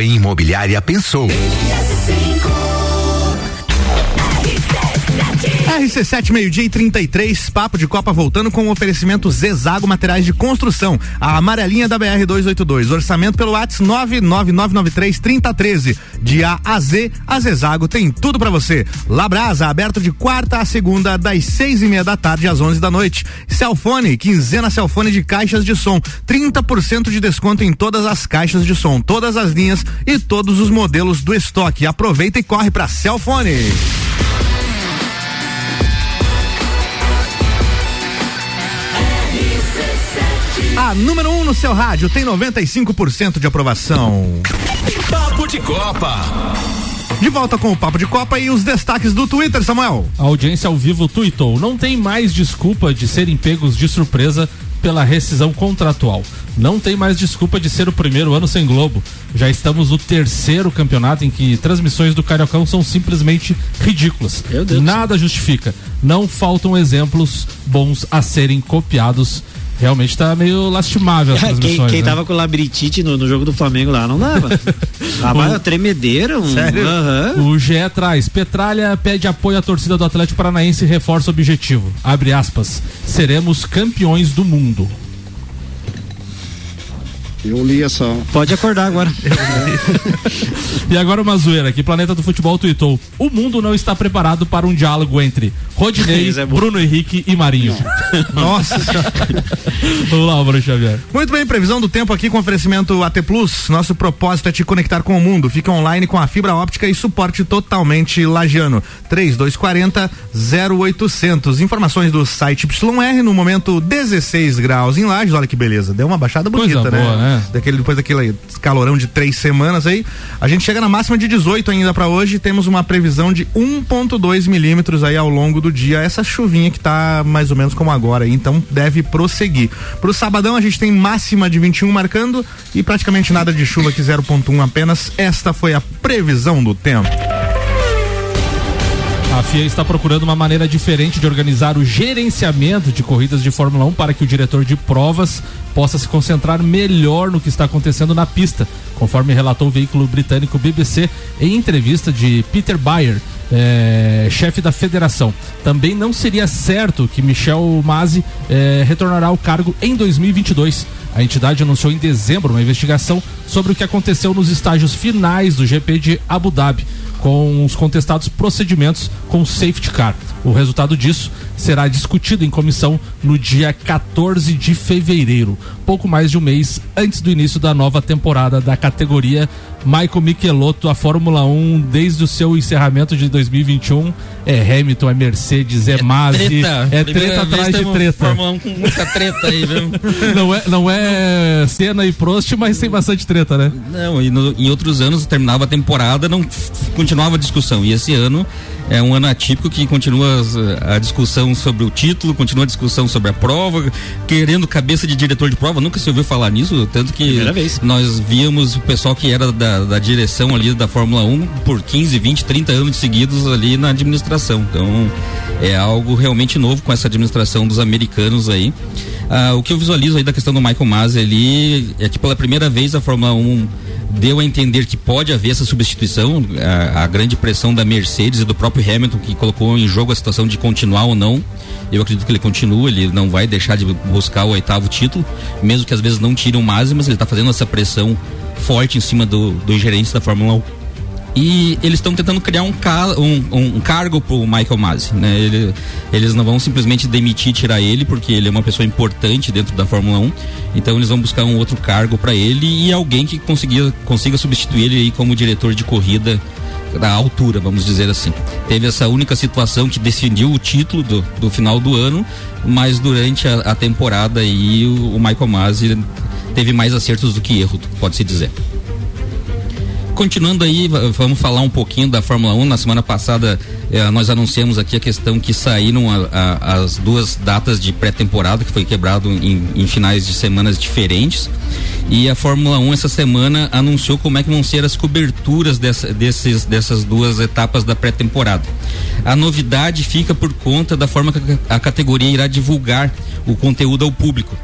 em imobiliária, pensou. RC7 meio-dia e 33, papo de Copa voltando com o oferecimento Zezago Materiais de Construção, a amarelinha da BR 282. Orçamento pelo WhatsApp 99993 3013. De A a Z, a Zezago tem tudo para você. Labrasa, aberto de quarta a segunda, das seis e meia da tarde às 11 da noite. Celfone, quinzena Celfone de caixas de som, 30% de desconto em todas as caixas de som, todas as linhas e todos os modelos do estoque. Aproveita e corre para Celfone. A número 1 um no seu rádio tem 95% de aprovação. Papo de Copa. De volta com o Papo de Copa e os destaques do Twitter, Samuel. A audiência ao vivo tuitou. Não tem mais desculpa de serem pegos de surpresa pela rescisão contratual. Não tem mais desculpa de ser o primeiro ano sem Globo. Já estamos no terceiro campeonato em que transmissões do Cariocão são simplesmente ridículas. Nada justifica. Não faltam exemplos bons a serem copiados. Realmente tá meio lastimável as [LAUGHS] quem, transmissões. quem né? tava com o labirintite no, no jogo do Flamengo lá não dava. [LAUGHS] Tava tremedeira. Um, Sério? O GE traz. Petralha pede apoio à torcida do Atlético Paranaense e reforça o objetivo. Abre aspas. Seremos campeões do mundo. Eu li essa. Pode acordar agora. [LAUGHS] E agora uma zoeira aqui. Planeta do Futebol tweetou. O mundo não está preparado para um diálogo entre Rodinei, é. Bruno Henrique e Marinho. [LAUGHS] Nossa. [LAUGHS] Vamos lá, Bruno Xavier. Muito bem, previsão do tempo aqui com oferecimento AT Plus. Nosso propósito é te conectar com o mundo. Fica online com a fibra óptica e suporte totalmente lagiano. 3240 0800. Informações do site YR no momento 16 graus em Lages. Olha que beleza. Deu uma baixada bonita, Coisa né? boa, né? Daquele, depois daquele calorão de três semanas aí. A gente chega na máxima de 18 ainda para hoje. Temos uma previsão de 1,2 milímetros aí ao longo do dia. Essa chuvinha que tá mais ou menos como agora aí, então deve prosseguir. Pro sabadão a gente tem máxima de 21 marcando e praticamente nada de chuva que 0,1 apenas. Esta foi a previsão do tempo. A FIA está procurando uma maneira diferente de organizar o gerenciamento de corridas de Fórmula 1 para que o diretor de provas possa se concentrar melhor no que está acontecendo na pista, conforme relatou o veículo britânico BBC em entrevista de Peter Bayer, eh, chefe da federação. Também não seria certo que Michel Masi eh, retornará ao cargo em 2022. A entidade anunciou em dezembro uma investigação sobre o que aconteceu nos estágios finais do GP de Abu Dhabi com os contestados procedimentos com safety car. O resultado disso será discutido em comissão no dia 14 de fevereiro, pouco mais de um mês antes do início da nova temporada da categoria. Michael Michelotto, a Fórmula 1, desde o seu encerramento de 2021, é Hamilton, é Mercedes, é, Masi, Treta. é treta atrás de treta. Fórmula 1 com muita treta aí, viu? [LAUGHS] Não é, não é Senna e Prost, mas tem bastante treta, né? Não, e no- em outros anos terminava a temporada, não continuava a discussão. E esse ano é um ano atípico que continua as- a discussão sobre o título, continua a discussão sobre a prova, querendo cabeça de diretor de prova. Nunca se ouviu falar nisso, tanto que nós víamos o pessoal que era da, da direção ali da Fórmula 1 por 15, 20, 30 anos seguidos ali na administração. Então é algo realmente novo com essa administração dos americanos aí. Ah, o que eu visualizo aí da questão do Michael Masi ali é que pela primeira vez a Fórmula 1 deu a entender que pode haver essa substituição, a, a grande pressão da Mercedes e do próprio Hamilton que colocou em jogo a situação de continuar ou não. Eu acredito que ele continua, ele não vai deixar de buscar o oitavo título, mesmo que às vezes não tire o mas ele está fazendo essa pressão forte em cima do, dos gerentes da Fórmula 1. E eles estão tentando criar um, ca um, um, cargo pro Michael Masi, né? Ele, eles não vão simplesmente demitir, tirar ele, porque ele é uma pessoa importante dentro da Fórmula 1. Então eles vão buscar um outro cargo para ele e alguém que consiga, consiga substituir ele aí como diretor de corrida da altura, vamos dizer assim. Teve essa única situação que decidiu o título do, do final do ano, mas durante a, a temporada aí o, o Michael Masi teve mais acertos do que erro, pode-se dizer. Continuando aí, va- vamos falar um pouquinho da Fórmula 1. Na semana passada, eh, nós anunciamos aqui a questão que saíram a- a- as duas datas de pré-temporada, que foi quebrado em, em finais de semanas diferentes. E a Fórmula 1 essa semana anunciou como é que vão ser as coberturas dessa- desses, dessas duas etapas da pré-temporada. A novidade fica por conta da forma que a a categoria irá divulgar o conteúdo ao público.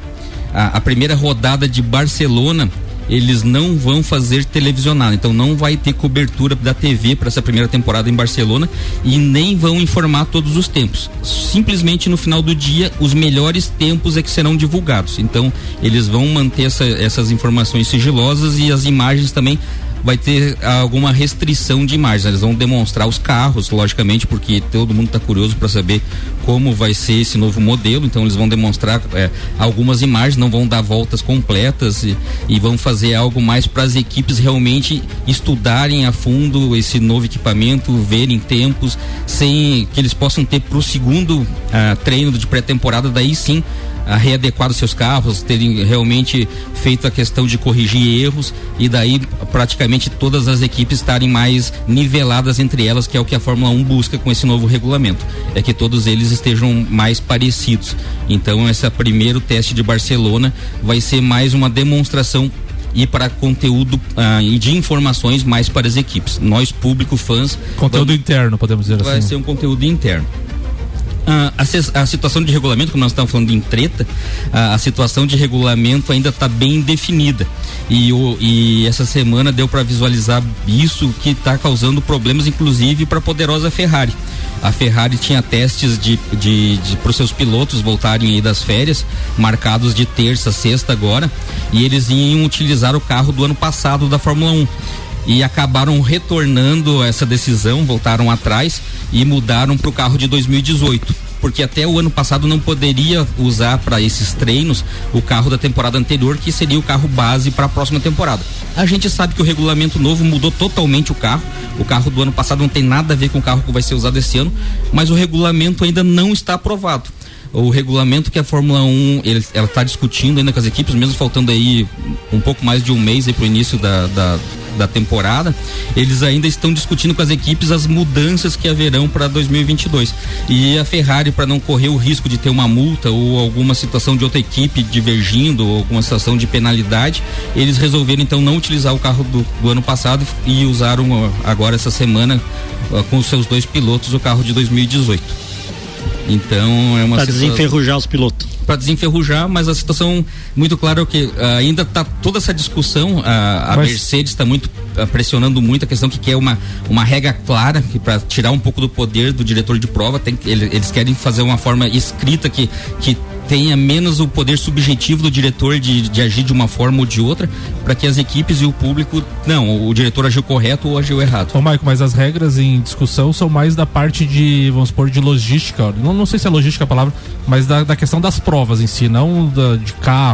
A, a primeira rodada de Barcelona eles não vão fazer televisionado, então não vai ter cobertura da TV para essa primeira temporada em Barcelona e nem vão informar todos os tempos. Simplesmente no final do dia, os melhores tempos é que serão divulgados. Então, eles vão manter essa- essas informações sigilosas e as imagens também vai ter alguma restrição de imagens. Eles vão demonstrar os carros, logicamente, porque todo mundo está curioso para saber como vai ser esse novo modelo. Então eles vão demonstrar é, algumas imagens, não vão dar voltas completas e, e vão fazer algo mais para as equipes realmente estudarem a fundo esse novo equipamento, verem tempos, sem que eles possam ter para o segundo ah, treino de pré-temporada. Daí sim a readequar os seus carros, terem realmente feito a questão de corrigir erros e daí praticamente todas as equipes estarem mais niveladas entre elas, que é o que a Fórmula 1 busca com esse novo regulamento. É que todos eles estejam mais parecidos. Então, esse primeiro teste de Barcelona vai ser mais uma demonstração e para conteúdo ah, e de informações mais para as equipes. Nós, público, fãs. Conteúdo interno, podemos dizer Vai assim. ser um conteúdo interno. Ah, a, a situação de regulamento, como nós estamos falando em treta, ah, a situação de regulamento ainda está bem definida. E, o- e essa semana deu para visualizar isso que está causando problemas, inclusive, para a poderosa Ferrari. A Ferrari tinha testes de, de, de para os seus pilotos voltarem aí das férias, marcados de terça, sexta agora, e eles iam utilizar o carro do ano passado da Fórmula 1 e acabaram retornando essa decisão, voltaram atrás e mudaram para o carro de 2018. Porque até o ano passado não poderia usar para esses treinos o carro da temporada anterior, que seria o carro base para a próxima temporada. A gente sabe que o regulamento novo mudou totalmente o carro. O carro do ano passado não tem nada a ver com o carro que vai ser usado esse ano, mas o regulamento ainda não está aprovado o regulamento que a Fórmula 1 ele, ela está discutindo ainda com as equipes, mesmo faltando aí um pouco mais de um mês para o início da, da, da temporada, eles ainda estão discutindo com as equipes as mudanças que haverão para 2022. E a Ferrari, para não correr o risco de ter uma multa ou alguma situação de outra equipe divergindo ou alguma situação de penalidade, eles resolveram então não utilizar o carro do, do ano passado e usaram agora essa semana com os seus dois pilotos o carro de 2018. Então é uma situação- desenferrujar os pilotos. para desenferrujar, mas a situação muito clara é o que ah, ainda está toda essa discussão, ah, a Mas- Mercedes está muito ah, pressionando muito a questão que quer uma uma regra clara que para tirar um pouco do poder do diretor de prova, tem ele- eles querem fazer uma forma escrita que que tenha menos o poder subjetivo do diretor de, de agir de uma forma ou de outra, para que as equipes e o público, não, o diretor agiu correto ou agiu errado. Ô, Maico, mas as regras em discussão são mais da parte de, vamos supor, de logística. Não, não sei se é logística a palavra, mas da, da questão das provas em si, não da- de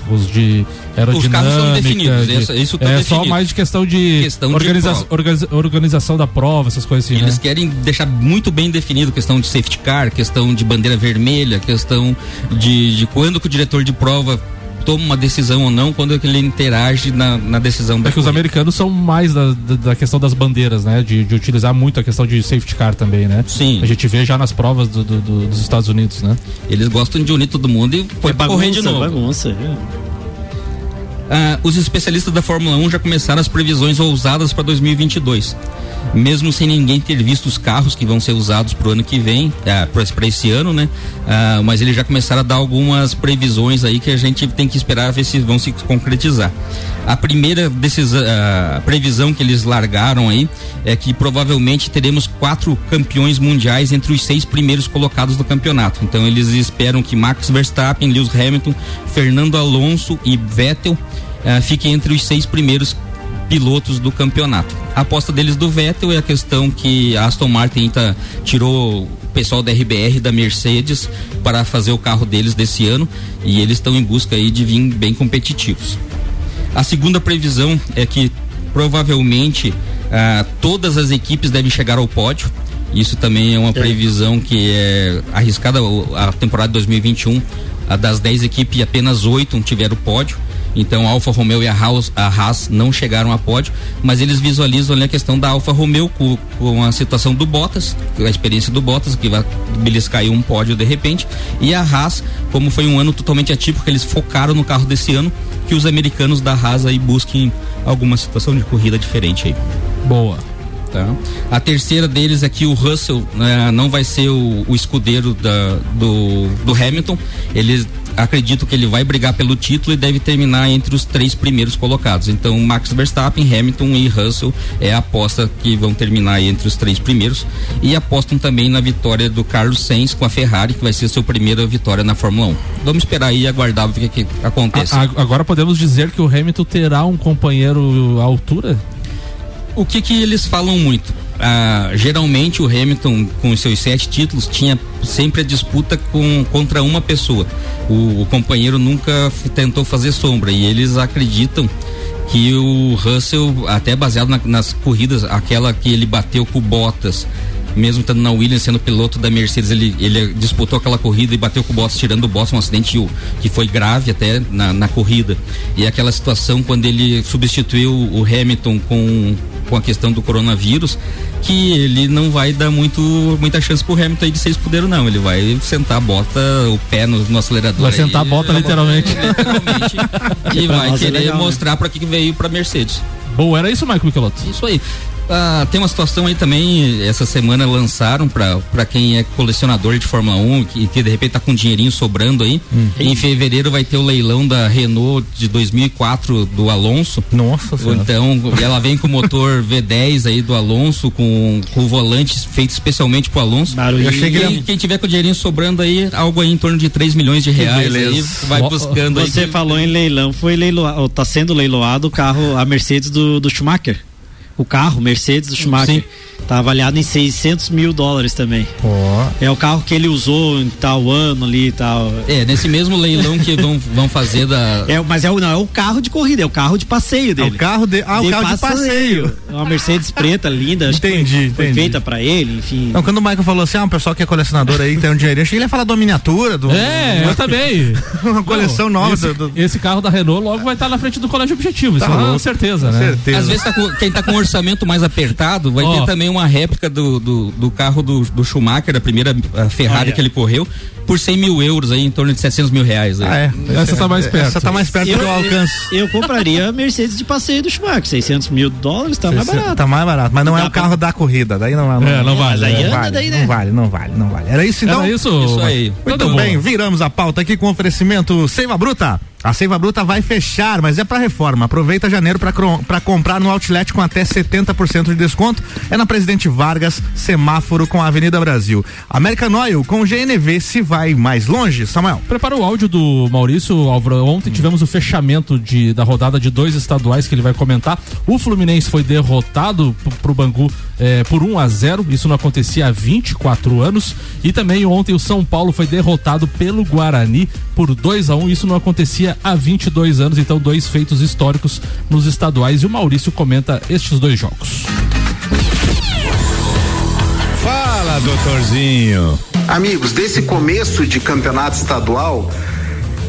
carros, de aerodinâmica. carros são definidos, de- isso- isso tá é só definido. mais de questão de, Questão de organiza- prova. organiza- organização da prova, essas coisas assim, Eles né? querem deixar muito bem definido questão de safety car, questão de bandeira vermelha, questão de, de quando que o diretor de prova toma uma decisão ou não, quando é que ele interage na, na decisão da É que os corrida. americanos são mais da, da, da questão das bandeiras, né? De, de utilizar muito a questão de safety car também, né? Sim. A gente vê já nas provas do- do- do- dos Estados Unidos, né? Eles gostam de unir todo mundo e foi pra correr de novo. bagunça. Ah, os especialistas da Fórmula 1 já começaram as previsões ousadas para 2022. Mesmo sem ninguém ter visto os carros que vão ser usados para o ano que vem, ah, para esse ano, né? Ah, mas eles já começaram a dar algumas previsões aí que a gente tem que esperar ver se vão se concretizar. A primeira decisão, a previsão que eles largaram aí é que provavelmente teremos quatro campeões mundiais entre os seis primeiros colocados do campeonato. Então eles esperam que Max Verstappen, Lewis Hamilton, Fernando Alonso e Vettel fiquem entre os seis primeiros pilotos do campeonato. A aposta deles do Vettel é a questão que a Aston Martin tá, tirou o pessoal da RBR da Mercedes para fazer o carro deles desse ano e eles estão em busca aí de vir bem competitivos. A segunda previsão é que provavelmente ah, todas as equipes devem chegar ao pódio. Isso também é uma previsão que é arriscada. A temporada de 2021, a das 10 equipes, apenas oito tiveram pódio. Então a Alfa Romeo e a Haas, a Haas não chegaram a pódio, mas eles visualizam ali a questão da Alfa Romeo com, com a situação do Bottas, a experiência do Bottas, que vai beliscar um pódio de repente, e a Haas, como foi um ano totalmente atípico, eles focaram no carro desse ano, que os americanos da Haas aí busquem alguma situação de corrida diferente aí. Boa. Tá. A terceira deles é que o Russell né, não vai ser o, o escudeiro da, do, do Hamilton. Eles acredito que ele vai brigar pelo título e deve terminar entre os três primeiros colocados. Então, Max Verstappen, Hamilton e Russell é a aposta que vão terminar entre os três primeiros. E apostam também na vitória do Carlos Sainz com a Ferrari, que vai ser a sua primeira vitória na Fórmula 1. Vamos esperar e aguardar o que, que acontece. A- agora podemos dizer que o Hamilton terá um companheiro à altura? O que que eles falam muito? Ah, geralmente o Hamilton com os seus sete títulos tinha sempre a disputa com contra uma pessoa. O, o companheiro nunca tentou fazer sombra e eles acreditam que o Russell, até baseado na- nas corridas, aquela que ele bateu com Bottas, mesmo estando na Williams sendo piloto da Mercedes, ele, ele disputou aquela corrida e bateu com o Bottas, tirando o Bottas, um acidente que foi grave até na, na corrida. E aquela situação quando ele substituiu o Hamilton com, com a questão do coronavírus, que ele não vai dar muito, muita chance pro Hamilton aí de ser escudeiro, não. Ele vai sentar, bota o pé no, no acelerador. Vai sentar a aí, bota literalmente. [LAUGHS] e Pra vai é querer legal, né? mostrar pra que que veio pra Mercedes. Boa, era isso, Michael Michelotto? Isso aí. Ah, tem uma situação aí também, essa semana lançaram para quem é colecionador de Fórmula 1 que, que de repente tá com dinheirinho sobrando aí. Hum. Em fevereiro vai ter o leilão da Renault de 2004 do Alonso. Nossa Senhora. Então, ela vem com o motor [LAUGHS] V10 aí do Alonso, com, com o volante feito especialmente pro Alonso. Barulhinho. E quem, quem tiver com o dinheirinho sobrando aí, algo aí em torno de 3 milhões de reais aí, vai buscando aí. Você falou em leilão, foi leiloado, tá sendo leiloado o carro, a Mercedes do, do Schumacher. O carro, Mercedes do Schumacher. Tá avaliado em 600 mil dólares também. É o carro que ele usou em tal ano ali e tal. É, nesse mesmo leilão que vão, vão fazer da. É, mas é o, não, é o carro de corrida, é o carro de passeio dele. É o carro de, ah, o carro de passeio. É uma Mercedes preta, linda. Entendi, foi, foi entendi. feita pra ele, enfim. Então, quando o Michael falou assim, ah, um pessoal que é colecionador aí, tem um dinheirinho, achei que ele ia falar de uma miniatura. Do, É, eu também. [LAUGHS] uma coleção Não, nova. Esse, do- do- esse carro da Renault logo vai estar na frente do colégio objetivo, isso Tá é uma louco. certeza, né? Às vezes tá com- quem tá com orçamento mais apertado vai Ó. ter também uma réplica do, do, do carro do, do Schumacher, a primeira a Ferrari Olha. que ele correu, por 100 mil euros aí, em torno de 700 mil reais. aí. Ah, é. Essa tá mais perto. Essa tá mais perto do que eu alcance. Eu compraria a Mercedes de passeio do Schumacher, 600 mil dólares, tá mais barato. Tá mais barato, mas não é o carro da corrida, daí não, É, não vale, Não né? anda vale, daí, né? não vale, não vale, não vale. Era isso então? Era isso? Isso aí. Muito bem, boa. viramos a pauta aqui com oferecimento Seiva Bruta. A Seiva Bruta vai fechar, mas é para reforma. Aproveita janeiro para comprar no Outlet com até 70% de desconto. É na Presidente Vargas, semáforo com a Avenida Brasil. American Oil com GNV se vai mais longe, Samuel. Prepara o áudio do Maurício Álvaro. Ontem tivemos o fechamento de, da rodada de dois estaduais que ele vai comentar. O Fluminense foi derrotado p- pro Bangu eh, por 1 a 0 Isso não acontecia há 24 anos. E também ontem o São Paulo foi derrotado pelo Guarani por 2 a 1 Isso não acontecia há 22 anos. Então, dois feitos históricos nos estaduais. E o Maurício comenta estes dois jogos. Fala, doutorzinho. Amigos, desse começo de campeonato estadual,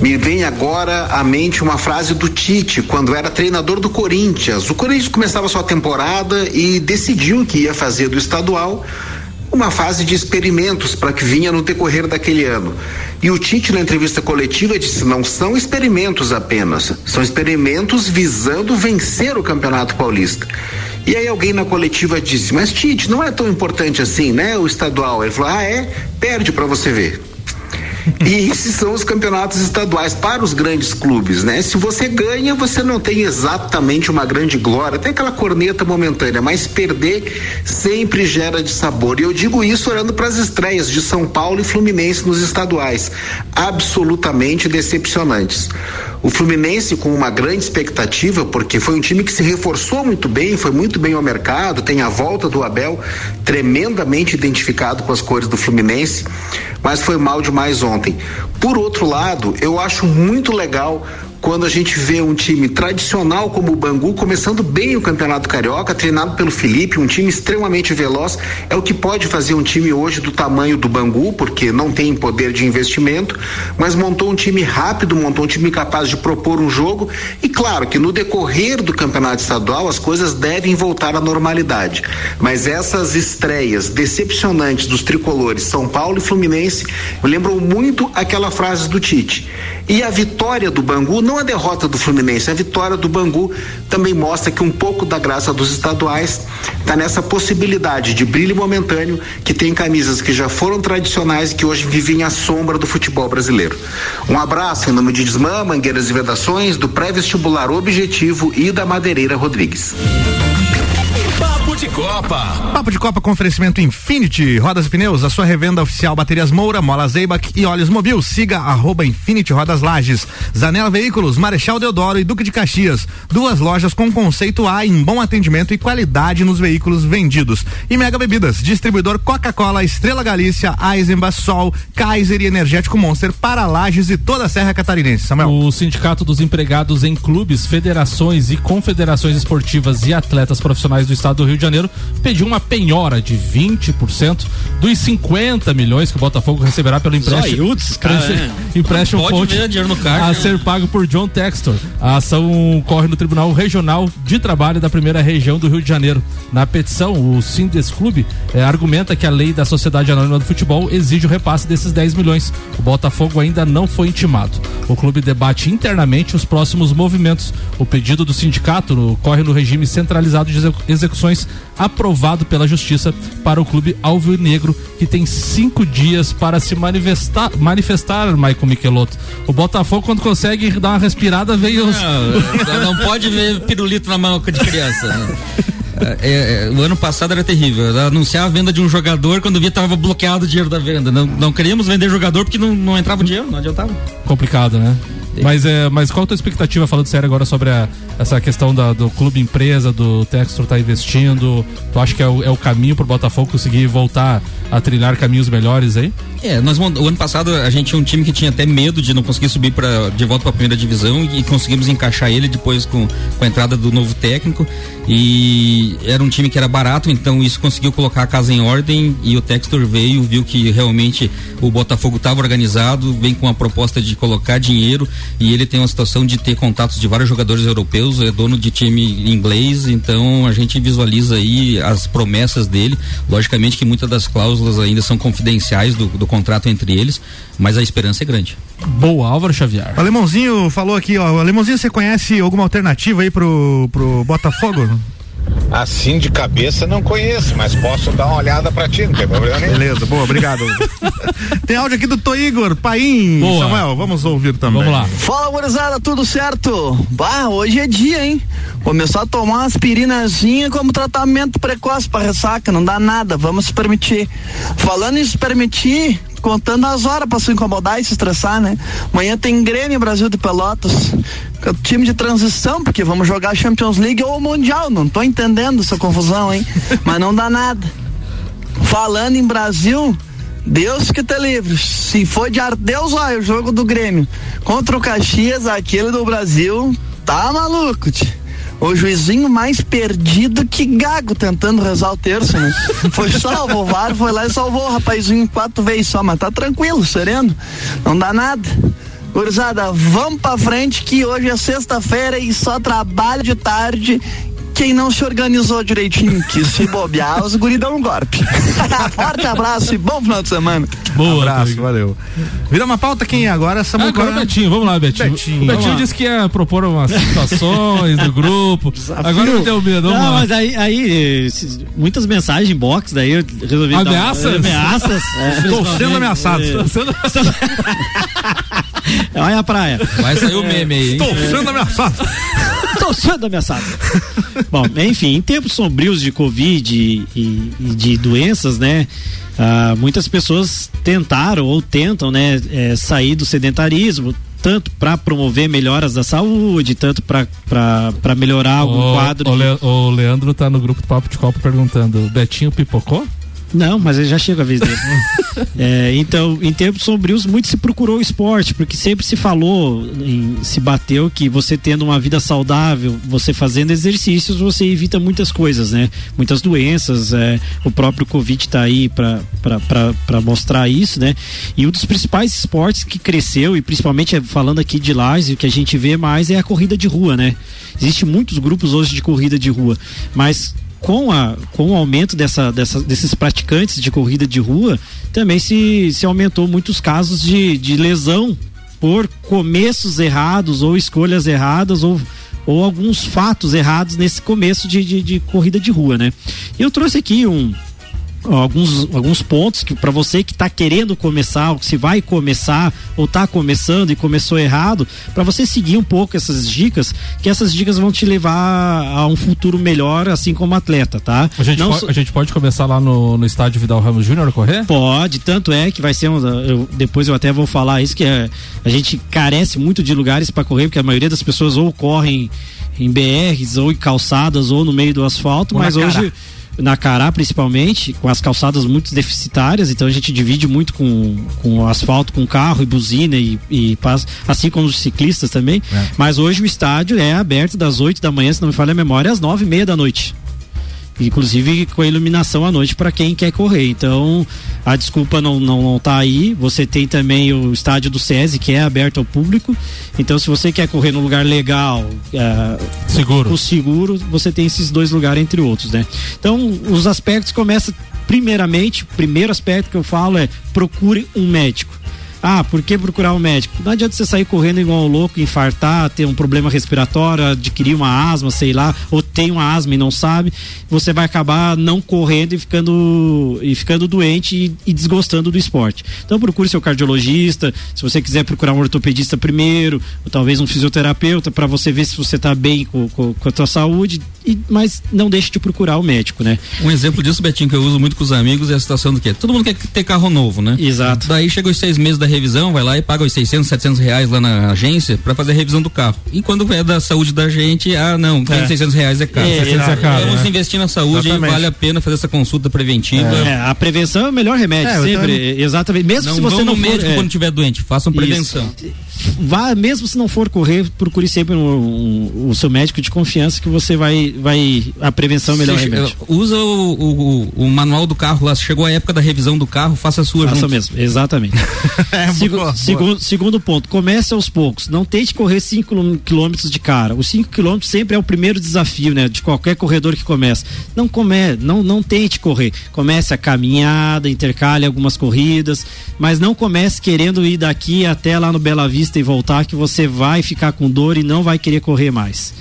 me vem agora à mente uma frase do Tite, quando era treinador do Corinthians. O Corinthians começava sua temporada e decidiu que ia fazer do estadual uma fase de experimentos para que vinha no decorrer daquele ano. E o Tite, na entrevista coletiva, disse: não são experimentos apenas, são experimentos visando vencer o Campeonato Paulista. E aí alguém na coletiva disse: mas Tite, não é tão importante assim, né? O estadual. Ele falou: ah, é? Perde para você ver. E esses são os campeonatos estaduais para os grandes clubes, né? Se você ganha, você não tem exatamente uma grande glória, tem aquela corneta momentânea, mas perder sempre gera de sabor. E eu digo isso olhando para as estreias de São Paulo e Fluminense nos estaduais, absolutamente decepcionantes. O Fluminense com uma grande expectativa, porque foi um time que se reforçou muito bem, foi muito bem ao mercado, tem a volta do Abel tremendamente identificado com as cores do Fluminense, mas foi mal demais ontem. Por outro lado, eu acho muito legal quando a gente vê um time tradicional como o Bangu começando bem o Campeonato Carioca, treinado pelo Felipe, um time extremamente veloz, é o que pode fazer um time hoje do tamanho do Bangu, porque não tem poder de investimento, mas montou um time rápido, montou um time capaz de propor um jogo e claro que no decorrer do Campeonato Estadual as coisas devem voltar à normalidade. Mas essas estreias decepcionantes dos tricolores São Paulo e Fluminense lembram muito aquela frase do Tite. E a vitória do Bangu, não a derrota do Fluminense, a vitória do Bangu também mostra que um pouco da graça dos estaduais está nessa possibilidade de brilho momentâneo que tem camisas que já foram tradicionais e que hoje vivem à sombra do futebol brasileiro. Um abraço em nome de Desmã, Mangueiras e Vedações, do pré-vestibular Objetivo e da Madeireira Rodrigues. Papo de Copa. Papo de Copa com oferecimento Infinity, rodas e pneus, a sua revenda oficial Baterias Moura, Mola Zeibach e Olhos Mobil. Siga arroba Infinity Rodas Lages. Zanela Veículos, Marechal Deodoro e Duque de Caxias. Duas lojas com conceito A em bom atendimento e qualidade nos veículos vendidos. E Mega Bebidas, distribuidor Coca-Cola, Estrela Galícia, Eisenbach, Sol, Kaiser e Energético Monster para Lages e toda a Serra Catarinense. Samuel. O Sindicato dos Empregados em Clubes, Federações e Confederações Esportivas e Atletas Profissionais do Estado do Rio de Janeiro pediu uma penhora de 20% dos 50 milhões que o Botafogo receberá pelo empréstimo. Zoiudos, cara, empréstimo- é. empréstimo caixa, a né? ser pago por John Textor. A ação corre no Tribunal Regional de Trabalho da primeira região do Rio de Janeiro. Na petição, o Sindes Clube eh, argumenta que a lei da Sociedade Anônima do Futebol exige o repasse desses 10 milhões. O Botafogo ainda não foi intimado. O clube debate internamente os próximos movimentos. O pedido do sindicato corre no regime centralizado de execu- execuções aprovado pela Justiça para o clube alvinegro, que tem cinco dias para se manifestar, manifestar Michael Michelotto. O Botafogo, quando consegue dar uma respirada, veio os... Não, não pode ver pirulito na mão de criança. né? É, é, o ano passado era terrível. Anunciar a venda de um jogador quando via tava bloqueado o dinheiro da venda. Não, não queríamos vender jogador porque não, não entrava o dinheiro, não adiantava. complicado, né? Mas, é, mas qual a tua expectativa, falando sério agora, sobre a- essa questão da- do clube empresa, do Textor tá investindo? Tu acha que é o, é o caminho pro Botafogo conseguir voltar a trilhar caminhos melhores aí? É, nós o ano passado a gente tinha um time que tinha até medo de não conseguir subir pra, de volta para a primeira divisão e, conseguimos encaixar ele depois com, com a entrada do novo técnico e era um time que era barato, então isso conseguiu colocar a casa em ordem e o Textor veio, viu que realmente o Botafogo estava organizado, vem com a proposta de colocar dinheiro e ele tem uma situação de ter contatos de vários jogadores europeus, é dono de time inglês, então a gente visualiza aí as promessas dele, logicamente que muitas das cláusulas ainda são confidenciais do, do contrato entre eles, mas a esperança é grande. Boa, Álvaro Xavier. O Alemãozinho falou aqui, ó. Alemãozinho, você conhece alguma alternativa aí pro, pro Botafogo? Assim de cabeça não conheço, mas posso dar uma olhada pra ti, não tem problema nenhum. Beleza, boa, obrigado. [LAUGHS] Tem áudio aqui do Tô Igor, Paim. Boa. Samuel, vamos ouvir também. Vamos lá. Fala, gurizada, tudo certo? Bah, hoje é dia, hein? Começar a tomar uma aspirinazinha como tratamento precoce para ressaca, não dá nada, vamos se permitir. Falando em se permitir, contando as horas para se incomodar e se estressar, né? Amanhã tem Grêmio Brasil de Pelotas, com time de transição, porque vamos jogar Champions League ou Mundial, não tô entendendo essa confusão, hein? [LAUGHS] Mas não dá nada. Falando em Brasil, Deus que te livre. Se for de ar, Deus olha o jogo do Grêmio contra o Caxias, aquele do Brasil, tá maluco, tio. O juizinho mais perdido que gago tentando rezar o terço, né? [LAUGHS] Foi salvo o VAR, foi lá e salvou o rapazinho quatro vezes só, mas tá tranquilo, sereno. Não dá nada. Gurizada, vamos pra frente que hoje é sexta-feira e só trabalha de tarde quem não se organizou direitinho, que se bobear, os guri dão um golpe. [LAUGHS] Forte abraço e bom final de semana. Boa, Abraço, valeu. Vira uma pauta quem é agora? Samuel Agora o Betinho, vamos lá, Betinho. Betinho, o Betinho disse que ia propor umas situações do grupo. Agora não deu medo, vamos Não, lá. mas aí, aí muitas mensagens box, daí eu resolvi dar- Ameaças? ameaças. [LAUGHS] é. Estou sendo ameaçado. É. Tô sendo- [LAUGHS] Olha a praia. Vai sair o meme aí, hein? Estou sendo ameaçado. Estou sendo ameaçado. Bom, enfim, em tempos sombrios de Covid e, e- e de doenças, né? ah, muitas pessoas tentaram ou tentam, né, eh, sair do sedentarismo, tanto para promover melhoras da saúde, tanto para melhorar algum O- quadro. O, Le- o Leandro tá no grupo do Papo de Copa perguntando: Betinho pipocou? Não, mas já chega a vez dele. [LAUGHS] é, então, em tempos sombrios, muito se procurou o esporte, porque sempre se falou, em, se bateu que você tendo uma vida saudável, você fazendo exercícios, você evita muitas coisas, né? Muitas doenças. É, o próprio Covid está aí para mostrar isso, né? E um dos principais esportes que cresceu, e principalmente é, falando aqui de Lages, o que a gente vê mais é a corrida de rua, né? Existem muitos grupos hoje de corrida de rua, mas com, a, com o aumento dessa, dessa, desses praticantes de corrida de rua, também se, se aumentou muitos casos de, de lesão por começos errados ou escolhas erradas ou, ou alguns fatos errados nesse começo de, de, de corrida de rua, né? Eu trouxe aqui um, alguns, alguns pontos que para você que está querendo começar, ou se vai começar, ou está começando e começou errado, para você seguir um pouco essas dicas, que essas dicas vão te levar a um futuro melhor, assim como atleta, tá? A gente, Não pode, a gente pode começar lá no, no estádio Vidal Ramos Júnior correr? Pode, tanto é que vai ser um, eu, depois eu até vou falar isso que é, a gente carece muito de lugares para correr, porque a maioria das pessoas ou correm em BRs ou em calçadas ou no meio do asfalto, Ou mas hoje na Cará principalmente, com as calçadas muito deficitárias, então a gente divide muito com, com o asfalto, com carro e buzina e, e passa, assim como os ciclistas também. É. Mas hoje o estádio é aberto das 8 da manhã, se não me falha a memória, às nove e meia da noite. Inclusive com a iluminação à noite para quem quer correr. Então, a desculpa não, não, não tá aí. Você tem também o estádio do SESI, que é aberto ao público. Então, se você quer correr num lugar legal, é, seguro. o seguro, você tem esses dois lugares, entre outros, né? Então, os aspectos começam, primeiramente, o primeiro aspecto que eu falo é procure um médico. Ah, por que procurar um médico? Não adianta você sair correndo igual um louco, infartar, ter um problema respiratório, adquirir uma asma, sei lá, ou tem uma asma e não sabe, você vai acabar não correndo e ficando, e ficando doente e, e desgostando do esporte. Então procure seu cardiologista, se você quiser procurar um ortopedista primeiro, ou talvez um fisioterapeuta, para você ver se você está bem com, com, com a tua saúde, e, mas não deixe de procurar o médico, né? Um exemplo disso, Betinho, que eu uso muito com os amigos é a situação do quê? Todo mundo quer ter carro novo, né? Exato. Daí chega os seis meses da revisão, vai lá e paga os 600, 700 reais lá na agência pra fazer a revisão do carro. E quando é da saúde da gente, ah, não, 500, É. 600 reais é caro. É, 600 é caro, Vamos né? investir na saúde Exatamente. e vale a pena fazer essa consulta preventiva. É, a prevenção é o melhor remédio, É, sempre. também- Exatamente. Mesmo Não se você vão não for. médico é, quando tiver doente, façam prevenção. Isso. Vá, mesmo se não for correr, procure sempre um- um- o seu médico de confiança que você vai. vai a prevenção é melhor che- Usa o, o- o manual do carro lá. Chegou a época da revisão do carro, faça a sua Faça junto. mesmo, exatamente. [LAUGHS] Segu- segundo, segundo ponto, comece aos poucos. Não tente correr 5 quilômetros de cara. Os 5 quilômetros sempre é o primeiro desafio, né? De qualquer corredor que começa. Não come, não, não tente correr. Comece a caminhada, intercale algumas corridas, mas não comece querendo ir daqui até lá no Bela Vista e voltar, que você vai ficar com dor e não vai querer correr mais.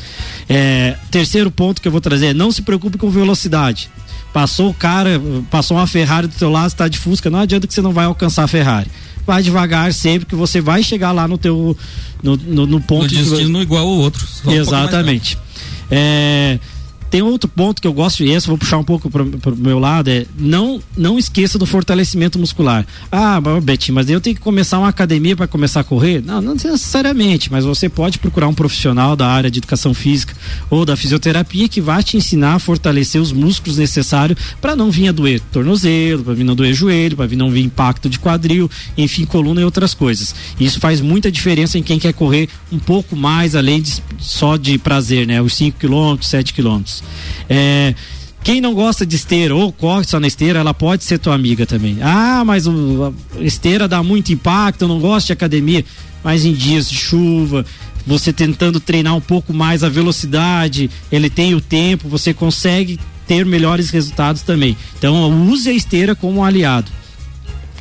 É, terceiro ponto que eu vou trazer é não se preocupe com velocidade. Passou o cara, passou uma Ferrari do teu lado, está de Fusca, não adianta que você não vai alcançar a Ferrari. Vai devagar sempre que você vai chegar lá no teu no, no, no ponto No que- destino igual ao outro. só um Exatamente. É, tem outro ponto que eu gosto, e esse vou puxar um pouco pro, pro meu lado, é não, não esqueça do fortalecimento muscular. Ah, Betinho, mas eu tenho que começar uma academia para começar a correr? Não, não necessariamente, mas você pode procurar um profissional da área de educação física ou da fisioterapia que vai te ensinar a fortalecer os músculos necessários para não vir a doer tornozelo, para vir não doer joelho, para vir não vir impacto de quadril, enfim, coluna e outras coisas. Isso faz muita diferença em quem quer correr um pouco mais além de, só de prazer, né? Os 5 km, 7 É, quem não gosta de esteira ou corre só na esteira, ela pode ser tua amiga também. Ah, mas o, esteira dá muito impacto, eu não gosto de academia. Mas em dias de chuva, você tentando treinar um pouco mais a velocidade, ele tem o tempo, você consegue ter melhores resultados também. Então, use a esteira como um aliado.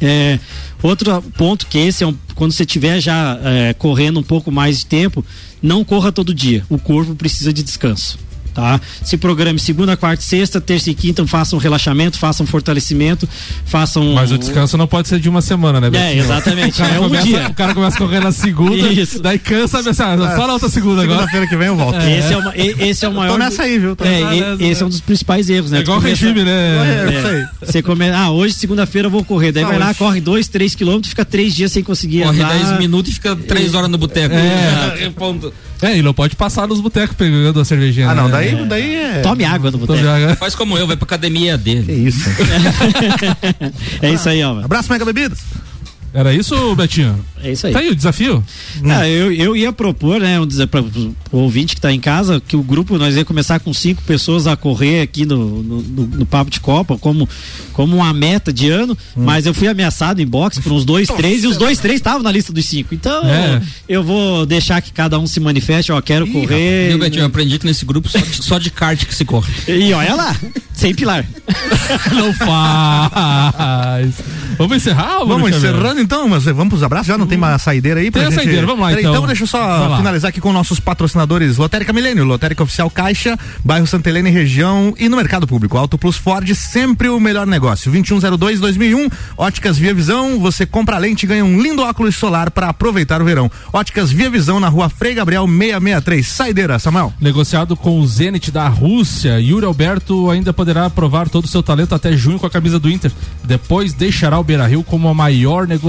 É, outro ponto que esse é um, quando você estiver já é, correndo um pouco mais de tempo, não corra todo dia. O corpo precisa de descanso. Tá? Se programe segunda, quarta, sexta, terça e quinta, façam relaxamento, façam fortalecimento, façam. Mas o descanso não pode ser de uma semana, né? É, Betinho? exatamente, [LAUGHS] O cara, é um começa, dia. o cara começa a correr na segunda, Isso. daí cansa, pensa, ah, só na outra segunda agora. Segunda-feira que vem eu volto. Esse é, uma- esse é o maior. Tô nessa aí, viu? Tô É, nessa. esse é um dos principais erros, né? É igual começa- regime, né? É, isso aí. É, você come... Ah, hoje, segunda-feira, eu vou correr. Daí vai lá, corre dois, três quilômetros, fica três dias sem conseguir Corre andar. 10 minutos e fica 3 horas no boteco. É. [LAUGHS] Ponto. É, e não pode passar nos botecos pegando a cervejinha. Ah, não, né? daí, daí é. Tome água no boteco. água. Faz como eu, vai pra academia dele. Que isso. [LAUGHS] É isso aí, ó. Abraço, Mega Bebidas. Era isso, Betinho? É isso aí. Tá aí o desafio? Ah, eu, eu ia propor, né, um, para o ouvinte que está em casa, que o grupo nós ia começar com cinco pessoas a correr aqui no, no, no- no Papo de Copa, como, como uma meta de ano, mas eu fui ameaçado em boxe por uns dois, três, e os dois, três estavam na lista dos cinco. Então, É. eu vou deixar que cada um se manifeste, ó, quero correr. Viu, Betinho? Eu aprendi que nesse grupo só de, só de kart que se corre. E olha lá, sem pilar. [LAUGHS] Não faz. Vamos encerrar? Vamos Xavier? encerrando então, mas vamos pros abraços, já não tem uma saideira aí pra Tem a gente... saideira, vamos lá, Peraí, então. deixa eu só finalizar aqui com nossos patrocinadores Lotérica Milênio, Lotérica Oficial Caixa, bairro Santa Helena e região e no mercado público. Auto Plus Ford, sempre o melhor negócio. 2102-2001, Óticas Via Visão, você compra a lente e ganha um lindo óculos solar para aproveitar o verão. Óticas Via Visão na rua Frei Gabriel 663. Saideira, Samuel. Negociado com o Zenit da Rússia, Yuri Alberto ainda poderá provar todo o seu talento até junho com a camisa do Inter. Depois deixará o Beira-Rio como a maior negociação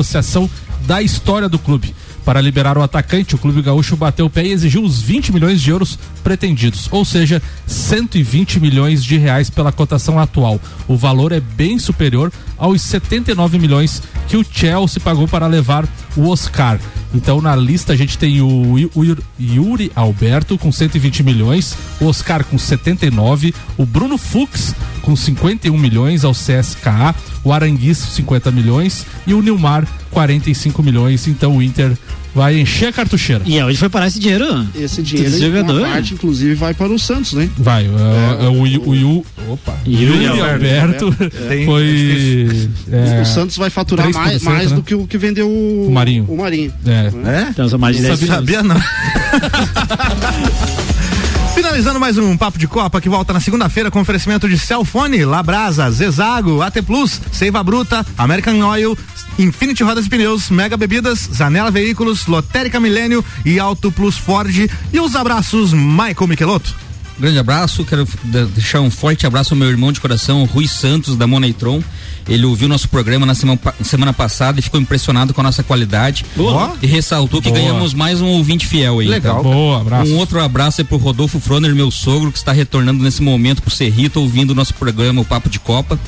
da história do clube. Para liberar o atacante, o clube gaúcho bateu o pé e exigiu os 20 milhões de euros pretendidos, ou seja, 120 milhões de reais pela cotação atual. O valor é bem superior aos 79 milhões que o Chelsea pagou para levar o Oscar. Então na lista a gente tem o, Yu- o Yu- Yuri Alberto com 120 milhões, o Oscar com 79, o Bruno Fux com 51 milhões ao CSKA, o Aranguiz 50 milhões e o Nilmar 45 milhões. Então o Inter vai encher a cartucheira. E onde foi parar esse dinheiro? Esse dinheiro, Esse uma jogador. parte, inclusive, vai para o Santos, né? Vai, é, é o, Yu- o, Yu- opa, Yuri Alberto. Alberto É, [LAUGHS] foi. é, o Santos vai faturar 3%, mais, mais né? do que o que vendeu o, O Marinho. O Marinho. É. É? Então, são mais de Não 10 sabia, sabia não. [LAUGHS] Finalizando mais um Papo de Copa que volta na segunda-feira com oferecimento de Celfone, Labrasa, Zezago, AT Plus, Seiva Bruta, American Oil, Infinity Rodas e Pneus, Mega Bebidas, Zanela Veículos, Lotérica Milênio e Auto Plus Ford. E os abraços, Michael Michelotto. Grande abraço, quero de- deixar um forte abraço ao meu irmão de coração, Rui Santos, da Moneitron. Ele ouviu nosso programa na semana, semana passada e ficou impressionado com a nossa qualidade. Boa. E ressaltou que Boa. ganhamos mais um ouvinte fiel aí. Legal. então. Boa, abraço. Um outro abraço é pro Rodolfo Froner, meu sogro, que está retornando nesse momento pro Cerrito, ouvindo o nosso programa, o Papo de Copa.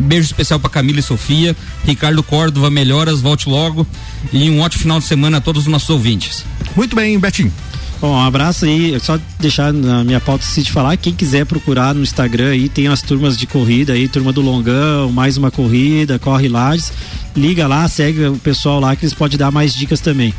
Um beijo especial para Camila e Sofia. Ricardo Córdova, melhoras, volte logo. E um ótimo final de semana a todos os nossos ouvintes. Muito bem, Betinho. Bom, um abraço aí, só deixar na minha pauta se te falar, quem quiser procurar no Instagram aí, tem as turmas de corrida aí, turma do Longão, mais uma corrida, corre Lages, liga lá, segue o pessoal lá que eles podem dar mais dicas também.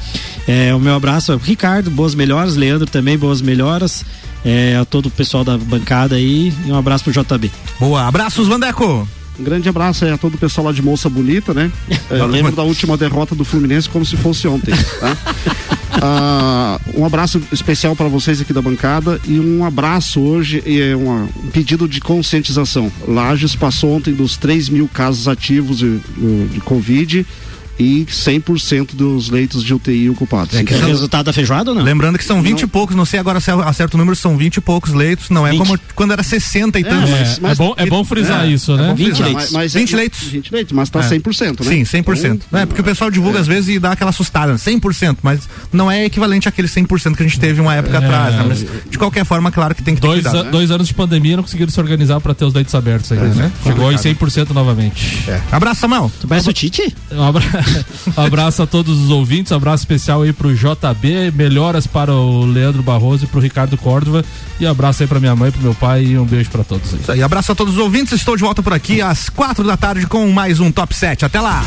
É, o meu abraço é o Ricardo, boas melhoras, Leandro também, boas melhoras, é, a todo o pessoal da bancada aí, e um abraço pro JB. Boa. Abraços, Vandeco. Um grande abraço aí a todo o pessoal lá de Moça Bonita, né? [LAUGHS] É, eu lembro da última derrota do Fluminense como se fosse ontem, tá? [LAUGHS] Ah, um abraço especial para vocês aqui da bancada e um abraço hoje e é uma- um pedido de conscientização. Lages passou ontem dos 3 mil casos ativos de, de Covid e 100% dos leitos de UTI ocupados. É que É resultado da feijoada ou não? Lembrando que são 20 e poucos, não sei agora se acerta o número, são 20 e poucos leitos, não é 20. como quando era 60 e tantos. É, é bom, é bom frisar isso, né? 20 Ah, leitos. mas- mas 20 é- leitos. 20 leitos, mas tá É. 100%, né? Sim, 100%. Então, é, porque o pessoal divulga às vezes e dá aquela assustada, 100%, mas não é equivalente àquele 100% que a gente teve uma época É. atrás. né? Mas, de qualquer forma, claro que tem que ter Dois, cuidado. a- dois anos de pandemia não conseguiram se organizar para ter os leitos abertos ainda, né? Chegou em 100% novamente. É. Abraço, Samuel. Tu parece o Tite? Um abra- um [LAUGHS] abraço a todos os ouvintes, abraço especial aí pro JB, melhoras para o Leandro Barroso e pro Ricardo Córdova. E abraço aí pra minha mãe, pro meu pai e um beijo pra todos aí. Isso aí, abraço a todos os ouvintes. Estou de volta por aqui às quatro da tarde com mais um Top 7. Até lá!